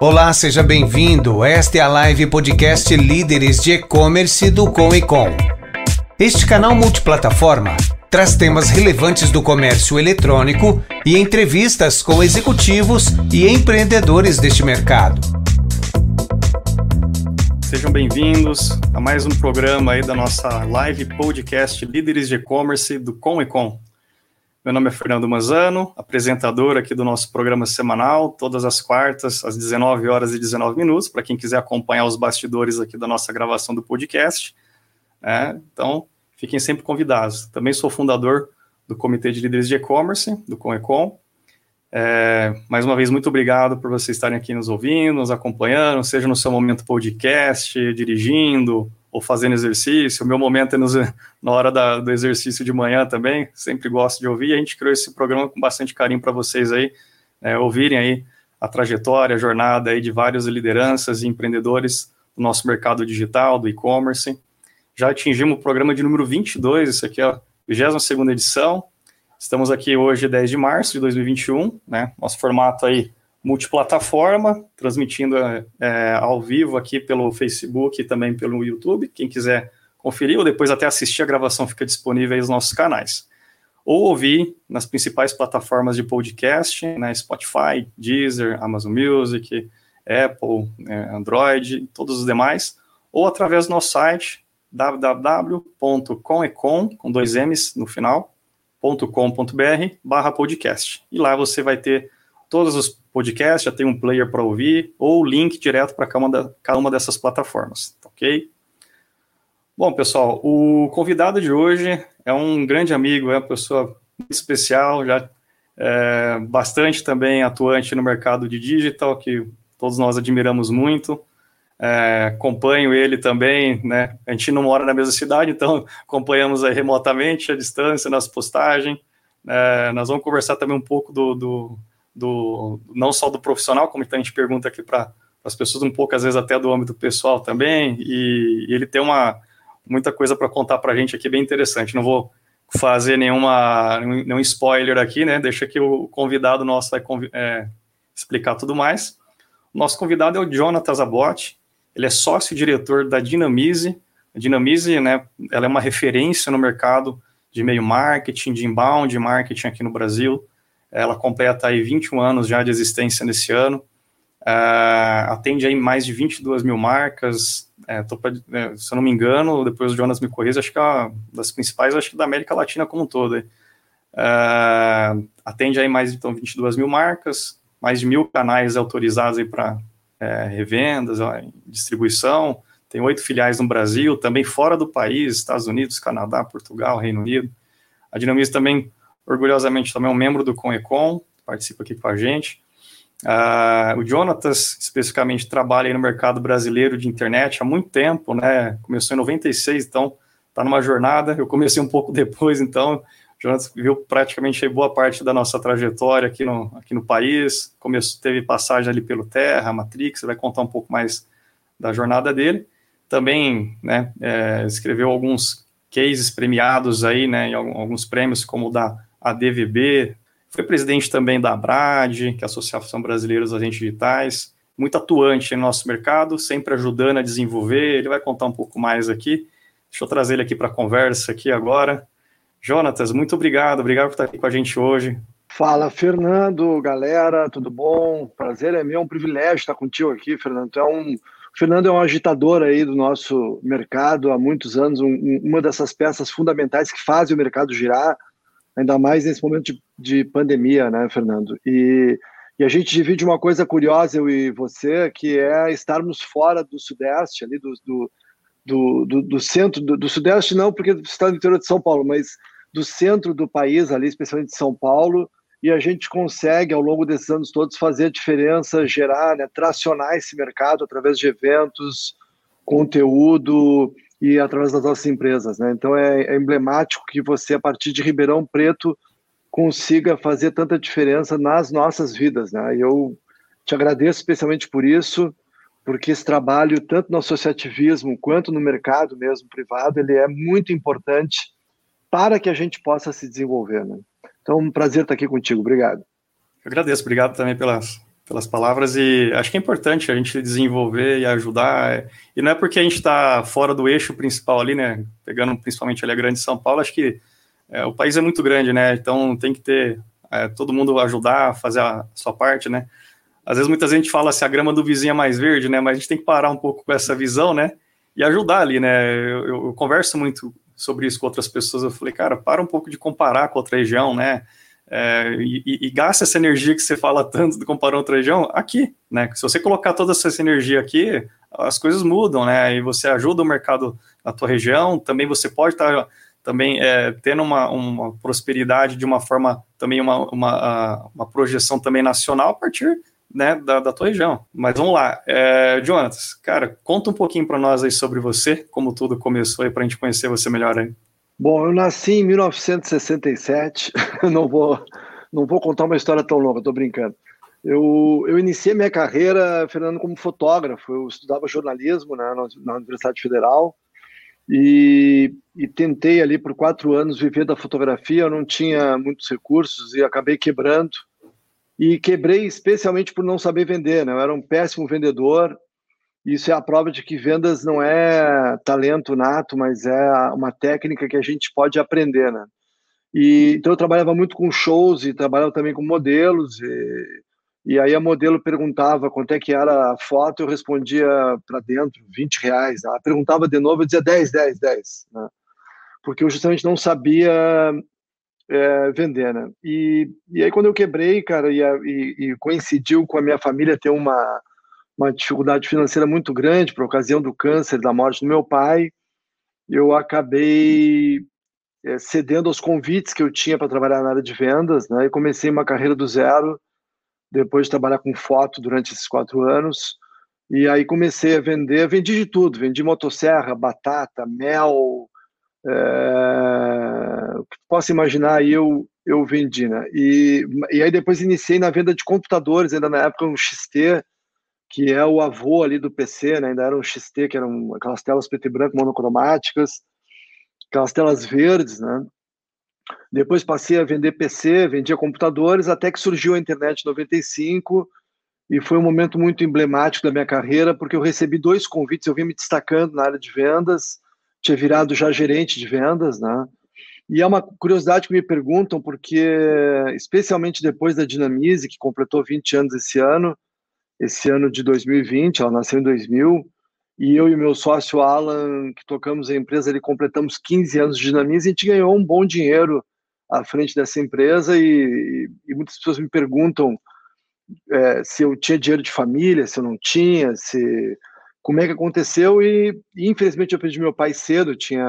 Olá, seja bem-vindo. Esta é a live podcast Líderes de E-Commerce do Com e Com. Este canal multiplataforma traz temas relevantes do comércio eletrônico e entrevistas com executivos e empreendedores deste mercado. Sejam bem-vindos a mais um programa aí da nossa live podcast Líderes de E-Commerce do Com e Com. Meu nome é Fernando Manzano, apresentador aqui do nosso programa semanal, todas as quartas, às 19 horas e 19 minutos, para quem quiser acompanhar os bastidores aqui da nossa gravação do podcast. Né? Então, fiquem sempre convidados. Também sou fundador do Comitê de Líderes de E-Commerce, do Comecom. É, mais uma vez, muito obrigado por vocês estarem aqui nos ouvindo, nos acompanhando, seja no seu momento podcast, dirigindo, ou fazendo exercício. O meu momento é na hora da, do exercício de manhã também, sempre gosto de ouvir. A gente criou esse programa com bastante carinho para vocês aí, é, ouvirem aí a trajetória, a jornada aí de várias lideranças e empreendedores do nosso mercado digital, do e-commerce. Já atingimos o programa de número 22, isso aqui é a 22ª edição. Estamos aqui hoje, 10 de março de 2021, né? Nosso formato aí multiplataforma, transmitindo é, ao vivo aqui pelo Facebook e também pelo YouTube. Quem quiser conferir ou depois até assistir a gravação fica disponível aí nos nossos canais. Ou ouvir nas principais plataformas de podcast, né, Spotify, Deezer, Amazon Music, Apple, é, Android, todos os demais, ou através do nosso site www.comecom, com dois M's no final, .com.br barra podcast. E lá você vai ter todos os podcasts, já tem um player para ouvir, ou link direto para cada, uma dessas plataformas, ok? Bom, pessoal, o convidado de hoje é um grande amigo, é uma pessoa muito especial, já é, bastante também atuante no mercado de digital, que todos nós admiramos muito. É, acompanho ele também, né? A gente não mora na mesma cidade, então acompanhamos aí remotamente, à distância, nas postagens. É, nós vamos conversar também um pouco do, do, do não só do profissional, como a gente pergunta aqui para as pessoas, um pouco às vezes até do âmbito pessoal também, e, e ele tem uma muita coisa para contar para a gente aqui bem interessante. Não vou fazer nenhuma nenhum spoiler aqui, né? Deixa que o convidado nosso vai é, explicar tudo mais. Nosso convidado é o Jonathan Zabotti, ele é sócio-diretor da Dinamize. A Dinamize, né, ela é uma referência no mercado de meio marketing, de inbound marketing aqui no Brasil. Ela completa aí 21 anos já de existência nesse ano. Uh, atende aí mais de 22 mil marcas. É, pra, é, se eu não me engano, depois o Jonas me corrija, acho que é uma das principais, acho que da América Latina como um todo. Uh, atende aí mais então 22 mil marcas, mais de mil canais autorizados aí para é, revendas, ó, distribuição. Tem oito filiais no Brasil, também fora do país, Estados Unidos, Canadá, Portugal, Reino Unido. A Dinamize também orgulhosamente também é um membro do Conecon, participa aqui com a gente. Uh, o Jonatas, especificamente, trabalha no mercado brasileiro de internet há muito tempo, né? Começou em 96, então está numa jornada. Eu comecei um pouco depois, então o Jonatas viu praticamente boa parte da nossa trajetória aqui no, aqui no país. Começou, teve passagem ali pelo Terra, Matrix, vai contar um pouco mais da jornada dele. Também, né, é, escreveu alguns cases premiados aí, né, em alguns prêmios, como o da a DVB, foi presidente também da ABRAD, que é a Associação Brasileira dos Agentes Digitais, muito atuante no nosso mercado, sempre ajudando a desenvolver. Ele vai contar um pouco mais aqui. Deixa eu trazer ele aqui para a conversa aqui agora. Jonatas, muito obrigado, obrigado por estar aqui com a gente hoje. Fala, Fernando, galera, tudo bom? Prazer é meu, é um privilégio estar contigo aqui, Fernando. Tu é um, Fernando é um agitador aí do nosso mercado há muitos anos, um, uma dessas peças fundamentais que fazem o mercado girar ainda mais nesse momento de, de pandemia, né, Fernando? E, e, a gente divide uma coisa curiosa, eu e você, que é estarmos fora do Sudeste, ali do, do, do, do, do centro, do, do, Sudeste não, porque está no interior de São Paulo, mas do centro do país, ali, especialmente de São Paulo, e a gente consegue, ao longo desses anos todos, fazer a diferença, gerar, né, tracionar esse mercado através de eventos, conteúdo, e através das nossas empresas. Né? Então é, é, emblemático que você, a partir de Ribeirão Preto, consiga fazer tanta diferença nas nossas vidas. Né? E eu te agradeço especialmente por isso, porque esse trabalho, tanto no associativismo quanto no mercado mesmo privado, ele é muito importante para que a gente possa se desenvolver. Né? Então, um prazer estar aqui contigo. Obrigado. Eu agradeço. Obrigado também pelas, pelas palavras e acho que é importante a gente desenvolver e ajudar. E não é porque a gente está fora do eixo principal ali, né? Pegando principalmente ali a grande São Paulo, acho que é, o país é muito grande, né? Então tem que ter é, todo mundo ajudar, fazer a sua parte, né? Às vezes muita gente fala se a grama do vizinho é mais verde, né? Mas a gente tem que parar um pouco com essa visão, né? E ajudar ali, né? Eu, eu, eu converso muito sobre isso com outras pessoas. Eu falei, cara, para um pouco de comparar com outra região, né? É, e, e, gasta essa energia que você fala tanto comparar outra região aqui, né? Se você colocar toda essa energia aqui, as coisas mudam, né? E você ajuda o mercado na tua região, também você pode estar tá, também é, tendo uma, uma prosperidade de uma forma, também uma, uma, uma projeção também nacional a partir né, da, da tua região. Mas vamos lá, é, Jonas, cara, conta um pouquinho para nós aí sobre você, como tudo começou aí para a gente conhecer você melhor aí. Bom, eu nasci em 1967, não vou, não vou contar uma história tão longa, estou brincando. Eu, eu iniciei minha carreira, Fernando, como fotógrafo. Eu estudava jornalismo né, na Universidade Federal e, e, tentei ali por quatro anos viver da fotografia. Eu não tinha muitos recursos e acabei quebrando. E quebrei especialmente por não saber vender. Né? Eu era um péssimo vendedor isso é a prova de que vendas não é talento nato, mas é uma técnica que a gente pode aprender, né? E, então eu trabalhava muito com shows e trabalhava também com modelos e, e aí a modelo perguntava quanto é que era a foto, eu respondia para dentro 20 reais. Ela perguntava de novo, eu dizia 10, 10, 10, né? porque eu justamente não sabia é, vender, né? E, e aí quando eu quebrei, cara, e, e, e coincidiu com a minha família ter uma uma dificuldade financeira muito grande por ocasião do câncer, da morte do meu pai, eu acabei é, cedendo aos convites que eu tinha para trabalhar na área de vendas, né? E comecei uma carreira do zero, depois de trabalhar com foto durante esses quatro anos. E aí comecei a vender, vendi de tudo, vendi motosserra, batata, mel, é, o que possa imaginar eu eu vendi, né? E, e aí depois iniciei na venda de computadores, ainda na época um XT, que é o avô ali do PC, né? ainda era um XT, que eram aquelas telas preto e branco monocromáticas, aquelas telas verdes, né? Depois passei a vender PC, vendia computadores, até que surgiu a internet em 95, e foi um momento muito emblemático da minha carreira, porque eu recebi dois convites, eu vim me destacando na área de vendas, tinha virado já gerente de vendas, né? E é uma curiosidade que me perguntam, porque, especialmente depois da Dinamize, que completou 20 anos esse ano, esse ano de 2020, ela nasceu em 2000, e eu e meu sócio Alan, que tocamos a empresa, ele completamos 15 anos de dinamismo, e a gente ganhou um bom dinheiro à frente dessa empresa, e, e muitas pessoas me perguntam é, se eu tinha dinheiro de família, se eu não tinha, se como é que aconteceu, e, e infelizmente eu perdi meu pai cedo, tinha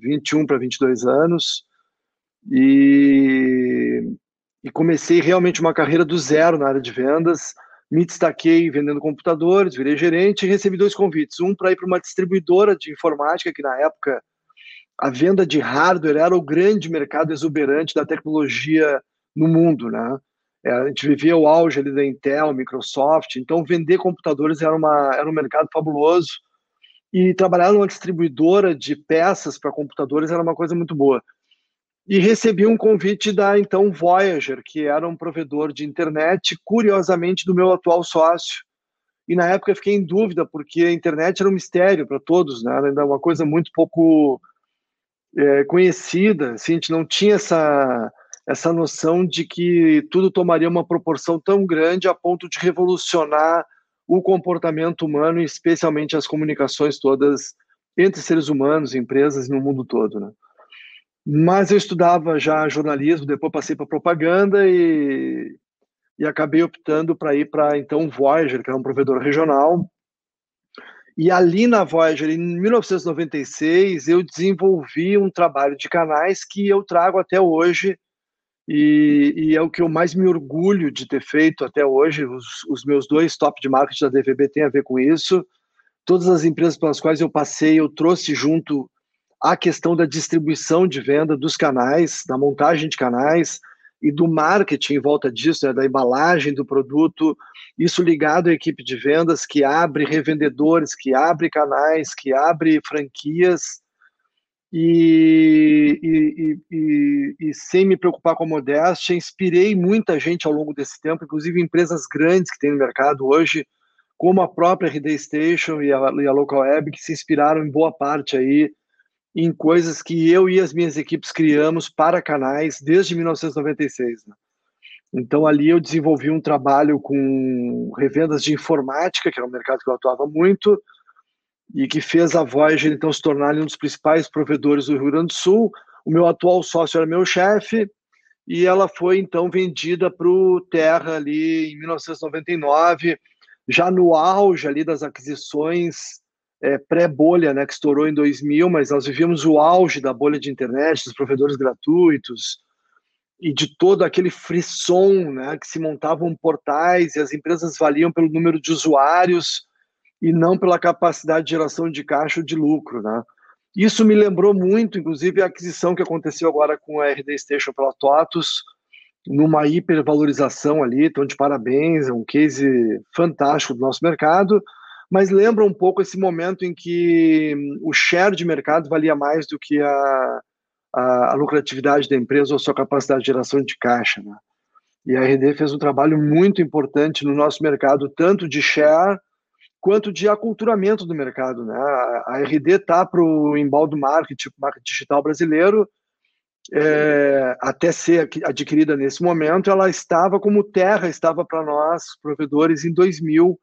21 para 22 anos, e, e comecei realmente uma carreira do zero na área de vendas, me destaquei vendendo computadores, virei gerente e recebi dois convites. Um para ir para uma distribuidora de informática, que na época a venda de hardware era o grande mercado exuberante da tecnologia no mundo, né? É, a gente vivia o auge ali da Intel, Microsoft, então vender computadores era, uma, era um mercado fabuloso e trabalhar numa distribuidora de peças para computadores era uma coisa muito boa e recebi um convite da então Voyager, que era um provedor de internet, curiosamente do meu atual sócio. E na época eu fiquei em dúvida, porque a internet era um mistério para todos, né? era uma coisa muito pouco é, conhecida, assim, a gente não tinha essa, essa noção de que tudo tomaria uma proporção tão grande a ponto de revolucionar o comportamento humano, especialmente as comunicações todas entre seres humanos, empresas no mundo todo, né? Mas eu estudava já jornalismo, depois passei para propaganda e, e acabei optando para ir para então Voyager, que era um provedor regional. E ali na Voyager, em 1996, eu desenvolvi um trabalho de canais que eu trago até hoje e, e é o que eu mais me orgulho de ter feito até hoje. Os, os meus dois top de marketing da DVB têm a ver com isso. Todas as empresas pelas quais eu passei, eu trouxe junto a questão da distribuição de venda dos canais, da montagem de canais e do marketing em volta disso, né, da embalagem do produto, isso ligado à equipe de vendas que abre revendedores, que abre canais, que abre franquias. e, e, e, e, sem me preocupar com a modéstia, inspirei muita gente ao longo desse tempo, inclusive empresas grandes que tem no mercado hoje, como a própria RD Station e a, e a Local Web, que se inspiraram em boa parte aí em coisas que eu e as minhas equipes criamos para canais desde 1996. Né? Então ali eu desenvolvi um trabalho com revendas de informática, que era um mercado que eu atuava muito, e que fez a Voyager então se tornar um dos principais provedores do Rio Grande do Sul. O meu atual sócio era meu chefe e ela foi então vendida para o Terra ali em 1999, já no auge ali das aquisições é, pré-bolha, né, que estourou em 2000, mas nós vivíamos o auge da bolha de internet, dos provedores gratuitos e de todo aquele frisson, né, que se montavam portais e as empresas valiam pelo número de usuários e não pela capacidade de geração de caixa ou de lucro, né? Isso me lembrou muito, inclusive, a aquisição que aconteceu agora com a RD Station pela TOTUS, numa hipervalorização ali, então de parabéns, é um case fantástico do nosso mercado, mas lembra um pouco esse momento em que o share de mercado valia mais do que a, a, a lucratividade da empresa ou sua capacidade de geração de caixa, né? E a RD fez um trabalho muito importante no nosso mercado, tanto de share quanto de aculturamento do mercado. Né? A RD está para o embaldo marketing, marketing digital brasileiro, é, até ser adquirida nesse momento, ela estava como Terra estava para nós, provedores, em 2000,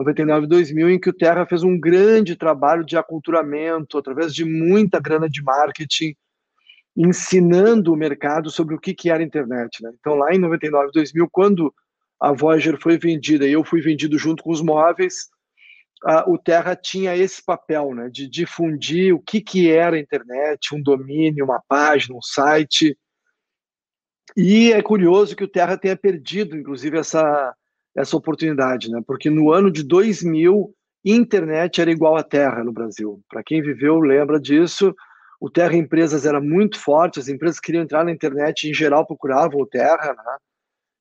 99 2000, em que o Terra fez um grande trabalho de aculturamento, através de muita grana de marketing, ensinando o mercado sobre o que, que era a internet. Né? Então, lá em 99 2000, quando a Voyager foi vendida e eu fui vendido junto com os móveis, o Terra tinha esse papel, né, de difundir o que, que era a internet, um domínio, uma página, um site. E é curioso que o Terra tenha perdido, inclusive, essa, essa oportunidade, né, porque no ano de 2000, internet era igual à Terra no Brasil. Para quem viveu, lembra disso. O Terra Empresas era muito forte, as empresas queriam entrar na internet, em geral procuravam o Terra, né,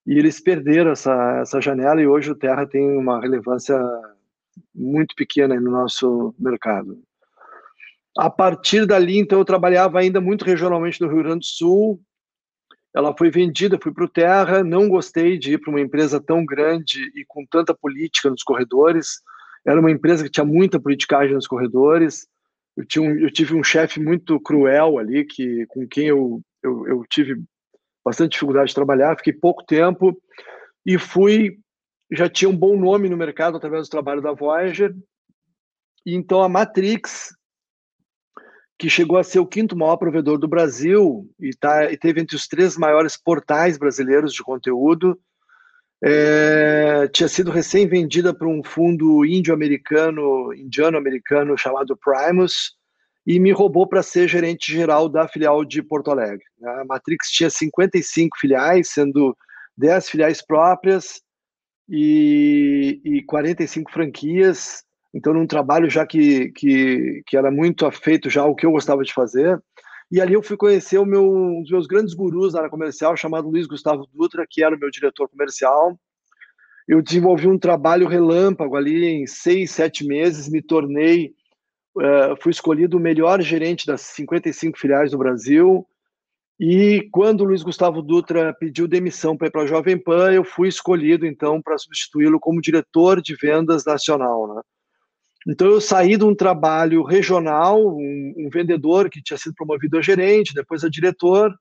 e eles perderam essa, essa janela e hoje o Terra tem uma relevância muito pequena no nosso mercado. A partir dali, então, eu trabalhava ainda muito regionalmente no Rio Grande do Sul. Ela foi vendida, fui para o Terra. Não gostei de ir para uma empresa tão grande e com tanta política nos corredores. Era uma empresa que tinha muita politicagem nos corredores. Eu, tinha um, eu tive um chefe muito cruel ali, que com quem eu, eu, eu tive bastante dificuldade de trabalhar. Fiquei pouco tempo e fui já tinha um bom nome no mercado através do trabalho da Voyager. E então a Matrix, que chegou a ser o quinto maior provedor do Brasil e, tá, e teve entre os três maiores portais brasileiros de conteúdo, é, tinha sido recém-vendida para um fundo índio-americano, indiano-americano chamado Primus, e me roubou para ser gerente geral da filial de Porto Alegre. A Matrix tinha 55 filiais, sendo 10 filiais próprias, e, e 45 franquias. Então, num trabalho já que, que, que era muito afeito já ao que eu gostava de fazer. E ali eu fui conhecer meu, um dos meus grandes gurus na área comercial, chamado Luiz Gustavo Dutra, que era o meu diretor comercial. Eu desenvolvi um trabalho relâmpago ali em seis, sete meses, me tornei, uh, fui escolhido o melhor gerente das 55 filiais do Brasil, e quando o Luiz Gustavo Dutra pediu demissão para ir para a Jovem Pan, eu fui escolhido então para substituí-lo como diretor de vendas nacional. Né? Então eu saí de um trabalho regional, um, um, vendedor que tinha sido promovido a gerente, depois a diretor,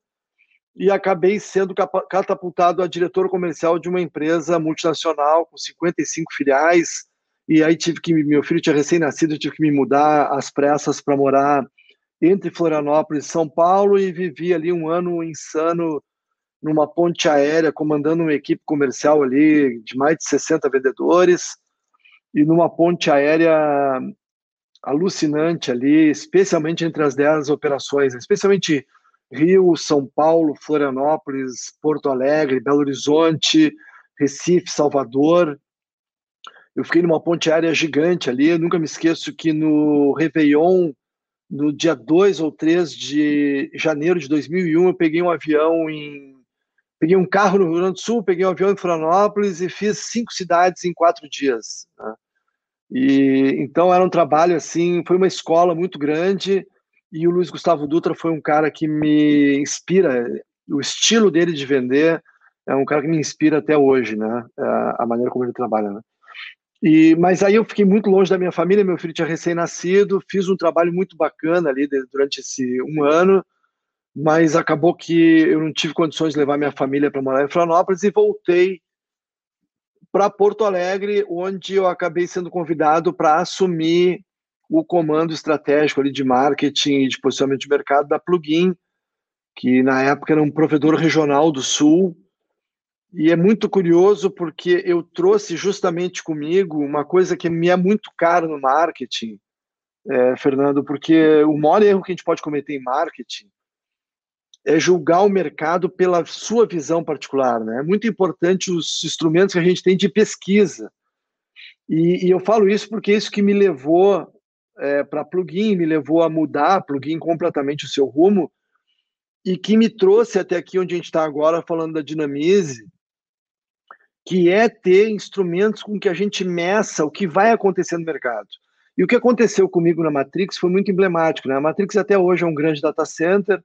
e acabei sendo catapultado a diretor comercial de uma empresa multinacional com 55 filiais. E aí tive que meu filho tinha recém-nascido, tive que me mudar às pressas para morar entre Florianópolis e São Paulo e vivi ali um ano insano numa ponte aérea, comandando uma equipe comercial ali de mais de 60 vendedores e numa ponte aérea alucinante ali, especialmente entre as 10 operações, especialmente Rio, São Paulo, Florianópolis, Porto Alegre, Belo Horizonte, Recife, Salvador. Eu fiquei numa ponte aérea gigante ali, eu nunca me esqueço que no Réveillon no dia 2 ou 3 de janeiro de 2001, eu peguei um avião em. Peguei um carro no Rio Grande do Sul, peguei um avião em Florianópolis e fiz cinco cidades em quatro dias. Né? E então era um trabalho assim, foi uma escola muito grande E o Luiz Gustavo Dutra foi um cara que me inspira, o estilo dele de vender é um cara que me inspira até hoje, né? É, a maneira como ele trabalha, né? E, mas aí eu fiquei muito longe da minha família, meu filho tinha recém-nascido, fiz um trabalho muito bacana ali durante esse um ano, mas acabou que eu não tive condições de levar minha família para morar em Florianópolis e voltei para Porto Alegre, onde eu acabei sendo convidado para assumir o comando estratégico ali de marketing e de posicionamento de mercado da Plugin, que na época era um provedor regional do Sul. E é muito curioso porque eu trouxe justamente comigo uma coisa que me é muito cara no marketing, é, Fernando, porque o maior erro que a gente pode cometer em marketing é julgar o mercado pela sua visão particular. Né? É muito importante os instrumentos que a gente tem de pesquisa. E, e eu falo isso porque é isso que me levou é, para plugin, me levou a mudar plugin completamente o seu rumo e que me trouxe até aqui onde a gente está agora falando da Dinamize, que é ter instrumentos com que a gente meça o que vai acontecer no mercado. E o que aconteceu comigo na Matrix foi muito emblemático. Né? A Matrix até hoje é um grande data center,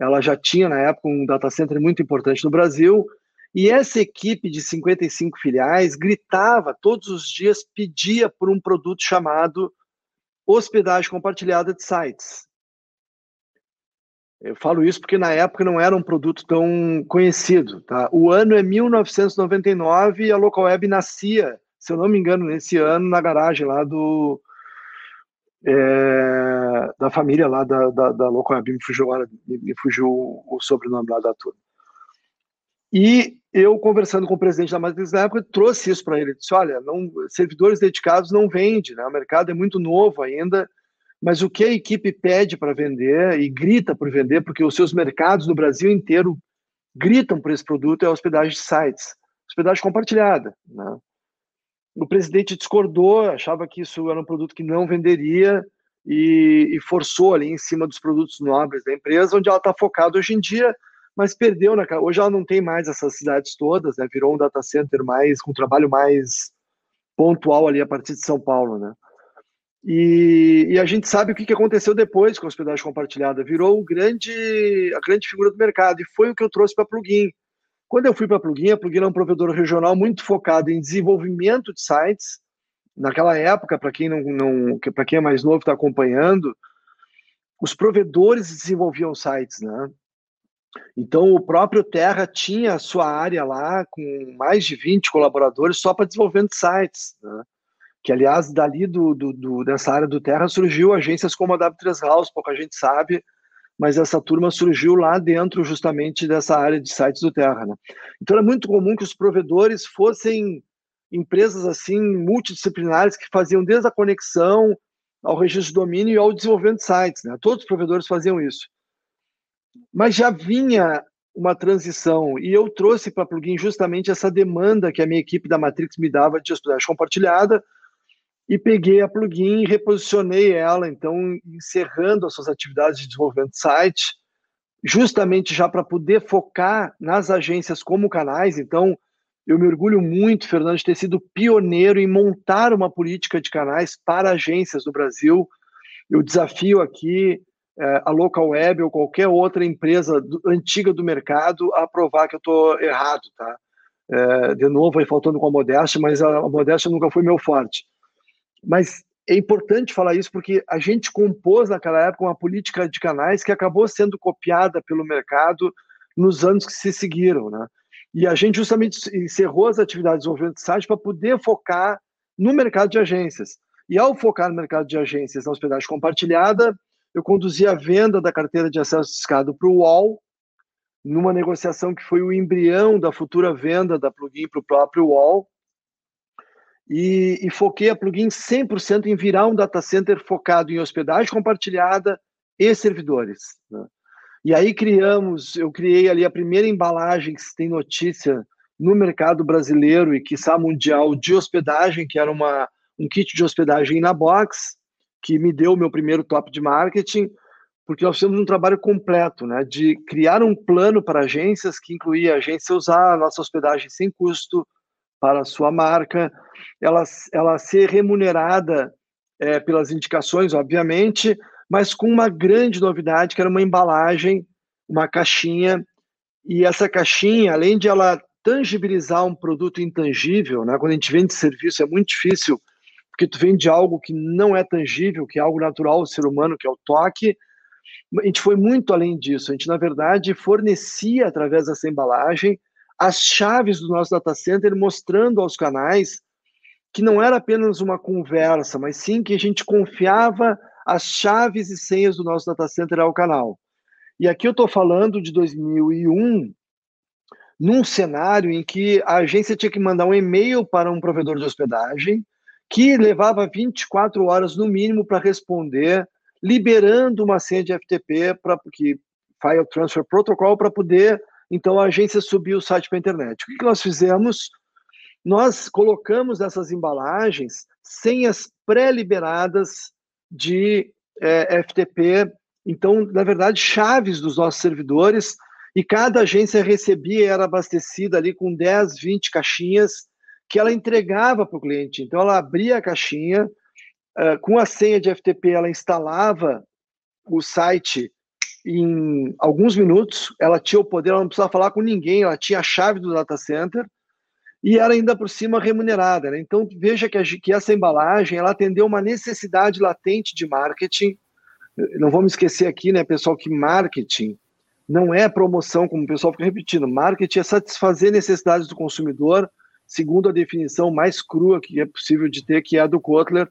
ela já tinha, na época, um data center muito importante no Brasil. E essa equipe de 55 filiais gritava todos os dias, pedia por um produto chamado hospedagem compartilhada de sites. Eu falo isso porque na época não era um produto tão conhecido. Tá? O ano é 1999 e a Local Web nascia, se eu não me engano, nesse ano, na garagem lá do, é, da família lá da, da, da Local me fugiu me fugiu o sobrenome lá da turma. E eu, conversando com o presidente da Matrix na época, trouxe isso para ele. Disse: olha, não, servidores dedicados não vende, né? o mercado é muito novo ainda, mas o que a equipe pede para vender e grita por vender, porque os seus mercados no Brasil inteiro gritam por esse produto, é a hospedagem de sites, hospedagem compartilhada. Né? O presidente discordou, achava que isso era um produto que não venderia e, e forçou ali em cima dos produtos nobres da empresa, onde ela está focada hoje em dia, mas perdeu, né? hoje ela não tem mais essas cidades todas, né? virou um data center mais, com um trabalho mais pontual ali a partir de São Paulo, né? E, e, a gente sabe o que aconteceu depois com a hospedagem compartilhada. Virou grande, a grande figura do mercado. E foi o que eu trouxe para Plugin. Quando eu fui para a Plugin, a Plugin é um provedor regional muito focado em desenvolvimento de sites. Naquela época, para quem não, não para quem é mais novo está acompanhando, os provedores desenvolviam sites, né? Então o próprio Terra tinha a sua área lá com mais de 20 colaboradores só para desenvolvimento de sites, né? Que aliás dali do, do, do, dessa área do Terra surgiu agências como a W3 House, pouca gente sabe, mas essa turma surgiu lá dentro justamente dessa área de sites do Terra. Né? Então é muito comum que os provedores fossem empresas assim multidisciplinares que faziam desde a conexão ao registro de domínio e ao desenvolvimento de sites. Né? Todos os provedores faziam isso. Mas já vinha uma transição e eu trouxe para a Plugin justamente essa demanda que a minha equipe da Matrix me dava de hospedagem compartilhada, e peguei a plugin e reposicionei ela, então encerrando as suas atividades de desenvolvimento de site, justamente já para poder focar nas agências como canais. Então, eu me orgulho muito, Fernando, de ter sido pioneiro em montar uma política de canais para agências no Brasil. Eu desafio aqui é, a Local Web ou qualquer outra empresa do, antiga do mercado a provar que eu estou errado, tá? É, de novo, aí faltando com a modéstia, mas a, a modéstia nunca foi meu forte. Mas é importante falar isso porque a gente compôs naquela época uma política de canais que acabou sendo copiada pelo mercado nos anos que se seguiram, né? E a gente justamente encerrou as atividades de desenvolvimento de site para poder focar no mercado de agências. E ao focar no mercado de agências na hospedagem compartilhada, eu conduzi a venda da carteira de acesso discado para o UOL, numa negociação que foi o embrião da futura venda da plugin para o próprio UOL, e, e foquei a plugin 100% em virar um data center focado em hospedagem compartilhada e servidores. Né? E aí criamos, eu criei ali a primeira embalagem que se tem notícia no mercado brasileiro e quiçá mundial de hospedagem, que era uma, um kit de hospedagem na box, que me deu o meu primeiro top de marketing, porque nós fizemos um trabalho completo, né, de criar um plano para agências que incluía a agência usar a nossa hospedagem sem custo, para a sua marca, ela, ela ser remunerada é, pelas indicações, obviamente, mas com uma grande novidade, que era uma embalagem, uma caixinha, e essa caixinha, além de ela tangibilizar um produto intangível, né? quando a gente vende serviço é muito difícil, porque tu vende algo que não é tangível, que é algo natural do ser humano, que é o toque, a gente foi muito além disso. A gente, na verdade, fornecia, através dessa embalagem, as chaves do nosso data center, mostrando aos canais que não era apenas uma conversa, mas sim que a gente confiava as chaves e senhas do nosso data center ao canal. E aqui eu estou falando de 2001, num cenário em que a agência tinha que mandar um e-mail para um provedor de hospedagem, que levava 24 horas no mínimo para responder, liberando uma senha de FTP para que File Transfer Protocol para poder então a agência subir o site para a internet. O que, que nós fizemos? Nós colocamos nessas embalagens senhas pré-liberadas de é, FTP, então, na verdade, chaves dos nossos servidores, e cada agência recebia era abastecida ali com 10, 20 caixinhas que ela entregava para o cliente. Então, ela abria a caixinha, uh, com a senha de FTP, ela instalava o site em alguns minutos, ela tinha o poder, ela não precisava falar com ninguém, ela tinha a chave do data center, e era ainda por cima remunerada. Né? Então veja que, a, que, essa embalagem ela atendeu uma necessidade latente de marketing. Não vamos esquecer aqui, né, pessoal, que marketing não é promoção, como o pessoal fica repetindo. Marketing é satisfazer necessidades do consumidor, segundo a definição mais crua que é possível de ter, que é a do Kotler.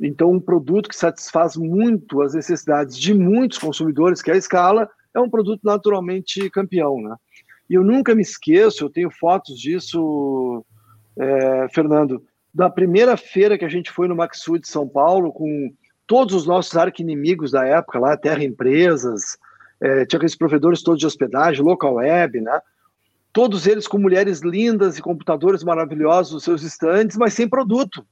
Então, um produto que satisfaz muito as necessidades de muitos consumidores, que é a escala, é um produto naturalmente campeão, né? E eu nunca me esqueço, eu tenho fotos disso, é, Fernando, da primeira feira que a gente foi no Maxud de São Paulo, com todos os nossos arqui-inimigos da época lá, Terra Empresas, é, tinha aqueles provedores todos de hospedagem, Local Web, né? Todos eles com mulheres lindas e computadores maravilhosos nos seus estandes, mas sem produto.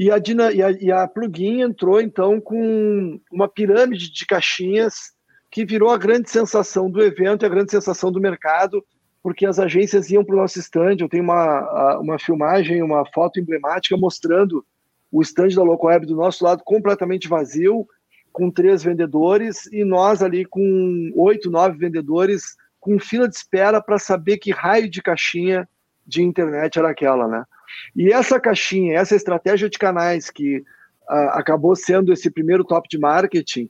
E a, e a, e a Plugin entrou, então, com uma pirâmide de caixinhas que virou a grande sensação do evento e a grande sensação do mercado, porque as agências iam para o nosso stand. Eu tenho uma, uma filmagem, uma foto emblemática mostrando o stand da Locoweb do nosso lado completamente vazio, com três vendedores, e nós ali com oito, nove vendedores, com fila de espera para saber que raio de caixinha de internet era aquela, né? E essa caixinha, essa estratégia de canais que uh, acabou sendo esse primeiro top de marketing,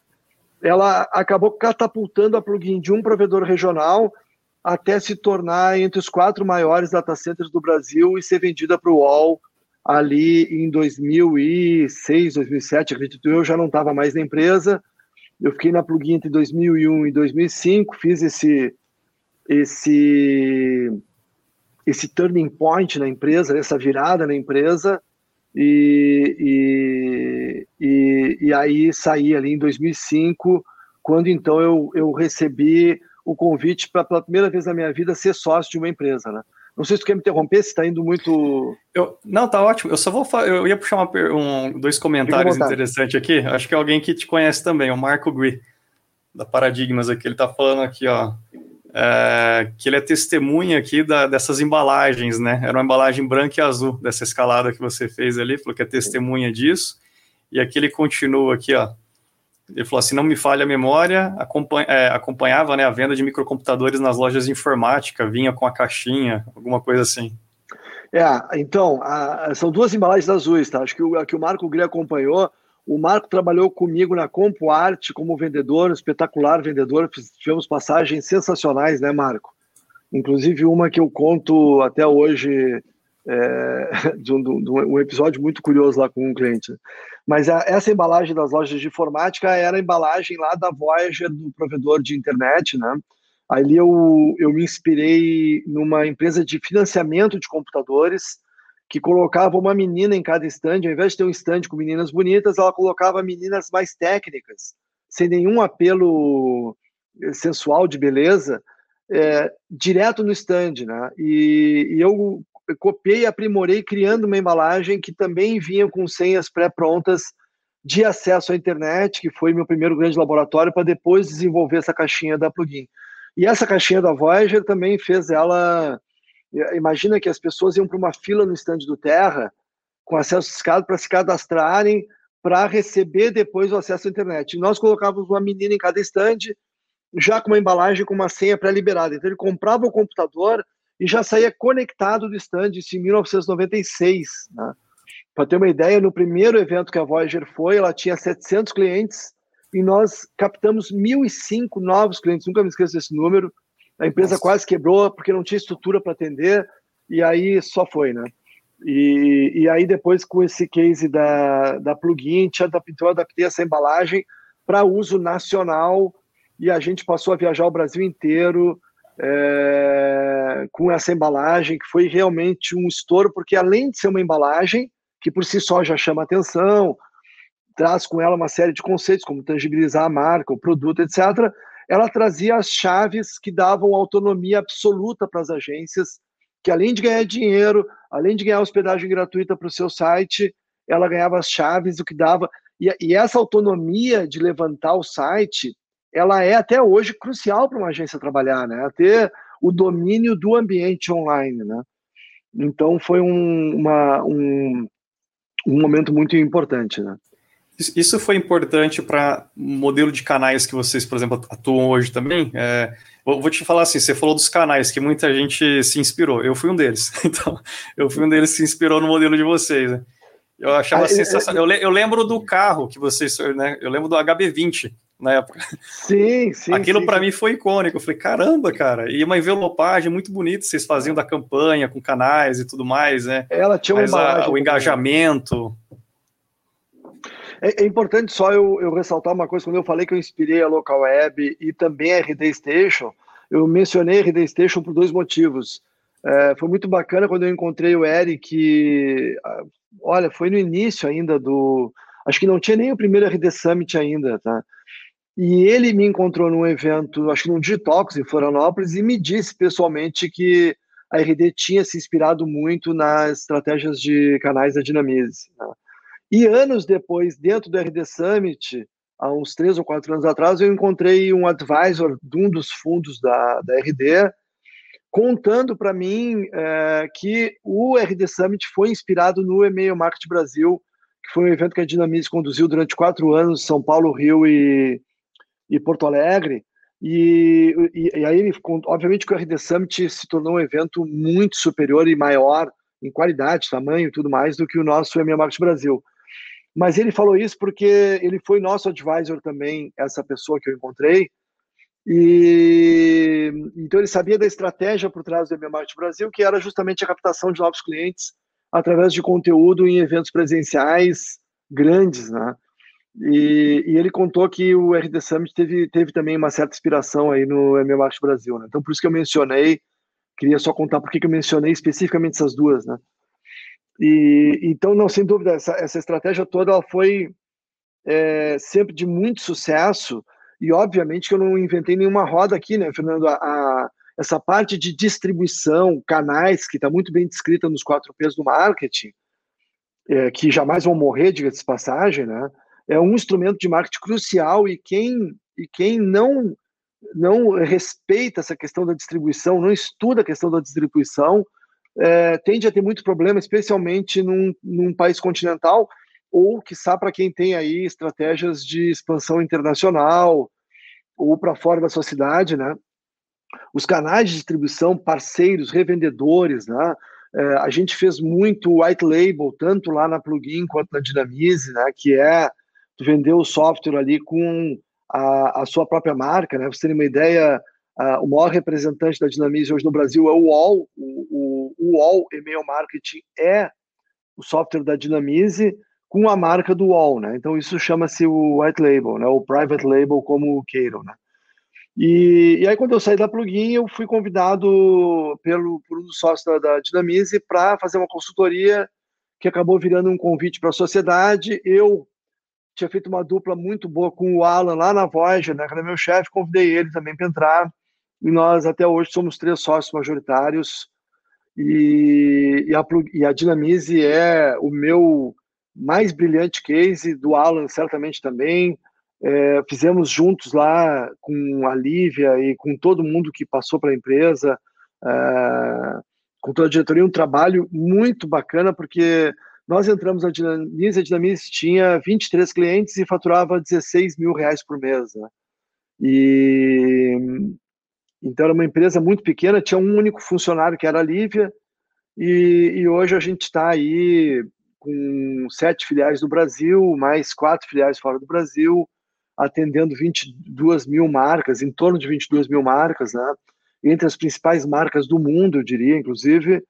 ela acabou catapultando a plugin de um provedor regional até se tornar entre os quatro maiores data centers do Brasil e ser vendida para o UOL ali em 2006, 2007, acredito eu, já não estava mais na empresa. Eu fiquei na plugin entre 2001 e 2005, fiz esse esse esse turning point na empresa, essa virada na empresa, e, e, e, e, aí saí ali em 2005, quando então eu, eu recebi o convite para pela primeira vez na minha vida ser sócio de uma empresa, né? Não sei se tu quer me interromper, se está indo muito. Eu, não, tá ótimo. Eu só vou eu ia puxar uma, um, dois comentários interessantes aqui. Acho que é alguém que te conhece também, o Marco Gui, da Paradigmas aqui. Ele está falando aqui, ó é, que ele é testemunha aqui da, dessas embalagens, né? Era uma embalagem branca e azul dessa escalada que você fez ali, falou que é testemunha disso. E aqui ele continua aqui, ó. Ele falou assim: não me falha a memória, acompanha, é, acompanhava né, a venda de microcomputadores nas lojas de informática, vinha com a caixinha, alguma coisa assim. É, então, a, são duas embalagens azuis, tá? Acho que o, a que o Marco Gri acompanhou o Marco trabalhou comigo na Compo Arte como vendedor, espetacular vendedor. Tivemos passagens sensacionais, né, Marco? Inclusive uma que eu conto até hoje, é, de, um, de, um, episódio muito curioso lá com um cliente. Mas a, essa embalagem das lojas de informática era a embalagem lá da Voyager, do provedor de internet, né? Ali eu, eu me inspirei numa empresa de financiamento de computadores, que colocava uma menina em cada estande, ao invés de ter um estande com meninas bonitas, ela colocava meninas mais técnicas, sem nenhum apelo eh, sensual de beleza, é, direto no estande, né? E, e eu copiei e aprimorei criando uma embalagem que também vinha com senhas pré-prontas de acesso à internet, que foi meu primeiro grande laboratório para depois desenvolver essa caixinha da plugin. E essa caixinha da Voyager também fez ela Imagina que as pessoas iam para uma fila no estande do Terra, com acesso escado para se cadastrarem para receber depois o acesso à internet. E nós colocávamos uma menina em cada estande, já com uma embalagem com uma senha pré-liberada. Então ele comprava o computador e já saía conectado do stand, isso em 1996. Né? Para ter uma ideia, no primeiro evento que a Voyager foi, ela tinha 700 clientes e nós captamos 1.005 novos clientes. Nunca me esqueço desse número. A empresa Nossa. quase quebrou porque não tinha estrutura para atender e aí só foi, né? E, e aí depois com esse case da, da plugin, então eu adaptei essa embalagem para uso nacional e a gente passou a viajar o Brasil inteiro é, com essa embalagem, que foi realmente um estouro, porque além de ser uma embalagem, que por si só já chama atenção, traz com ela uma série de conceitos, como tangibilizar a marca, o produto, etc., ela trazia as chaves que davam autonomia absoluta para as agências, que além de ganhar dinheiro, além de ganhar hospedagem gratuita para o seu site, ela ganhava as chaves, o que dava. E, e essa autonomia de levantar o site ela é até hoje crucial para uma agência trabalhar, né? Ter o domínio do ambiente online, né? Então foi um, uma, um, um momento muito importante, né? Isso foi importante para o modelo de canais que vocês, por exemplo, atuam hoje também. É, vou te falar assim: você falou dos canais que muita gente se inspirou. Eu fui um deles. Então, eu fui um deles que se inspirou no modelo de vocês. Né? Eu achava ah, sensacional. Eu, eu, lembro do carro que vocês, né? Eu lembro do HB20 na época. Sim, sim. Aquilo para mim foi icônico. Eu falei, caramba, cara. E uma envelopagem muito bonita vocês faziam da campanha com canais e tudo mais, né? Ela tinha uma a, o engajamento. É, é, importante só eu, eu ressaltar uma coisa. Quando eu falei que eu inspirei a Local Web e também a RD Station, eu mencionei a RD Station por dois motivos. É, foi muito bacana quando eu encontrei o Eric. Olha, foi no início ainda do. Acho que não tinha nem o primeiro RD Summit ainda, tá? E ele me encontrou num evento, acho que num Digitox em Florianópolis, e me disse pessoalmente que a RD tinha se inspirado muito nas estratégias de canais da Dinamize. Né? E anos depois, dentro do RD Summit, há uns três ou quatro anos atrás, eu encontrei um advisor de um dos fundos da, da RD, contando para mim é, que o RD Summit foi inspirado no Email Market Brasil, que foi um evento que a Dinamize conduziu durante quatro anos, São Paulo, Rio e, e Porto Alegre. E, e, e, aí, obviamente, que o RD Summit se tornou um evento muito superior e maior em qualidade, tamanho e tudo mais do que o nosso EMEA Market Brasil. Mas ele falou isso porque ele foi nosso advisor também, essa pessoa que eu encontrei. E então ele sabia da estratégia por trás do EMEA Market Brasil, que era justamente a captação de novos clientes através de conteúdo em eventos presenciais grandes, né? E, e, ele contou que o RD Summit teve, teve também uma certa inspiração aí no MMAX Brasil, né? Então, por isso que eu mencionei, queria só contar por que eu mencionei especificamente essas duas, né? E, então, não, sem dúvida, essa, essa estratégia toda ela foi é, sempre de muito sucesso e, obviamente, que eu não inventei nenhuma roda aqui, né, Fernando? A, a essa parte de distribuição, canais, que está muito bem descrita nos quatro P's do marketing, é, que jamais vão morrer, diga-se de passagem, né? é um instrumento de marketing crucial e quem, e quem não, não respeita essa questão da distribuição, não estuda a questão da distribuição, é, tende a ter muito problema, especialmente num, num país continental, ou, quiçá, para quem tem aí estratégias de expansão internacional, ou para fora da sociedade, né? Os canais de distribuição, parceiros, revendedores, né? É, a gente fez muito white label, tanto lá na Plugin quanto na Dinamize, né? Que é vender o software ali com a, a sua própria marca, né? Pra você ter uma ideia, a, o maior representante da Dinamize hoje no Brasil é o UOL. O, o, o UOL Email Marketing é o software da Dinamize com a marca do UOL, né? Então isso chama-se o white label, né? O private label, como queiram, né? E, e, aí, quando eu saí da plugin, eu fui convidado pelo, por um dos sócios da, da Dinamize para fazer uma consultoria que acabou virando um convite para a sociedade. Eu tinha feito uma dupla muito boa com o Alan lá na Voyager, né, que era meu chefe, convidei ele também para entrar, e nós até hoje somos três sócios majoritários, e, e, a, e a Dinamize é o meu mais brilhante case, do Alan certamente também, é, fizemos juntos lá com a Lívia e com todo mundo que passou pela empresa, é, com toda a diretoria, um trabalho muito bacana, porque Nós entramos na Dinamis, a Dinamis tinha 23 clientes e faturava 16 mil reais por mês. Né? E então era uma empresa muito pequena, tinha um único funcionário que era a Lívia, e, e hoje a gente está aí com sete filiais no Brasil, mais quatro filiais fora do Brasil, atendendo 22 mil marcas, em torno de 22 mil marcas, né? entre as principais marcas do mundo, eu diria, inclusive,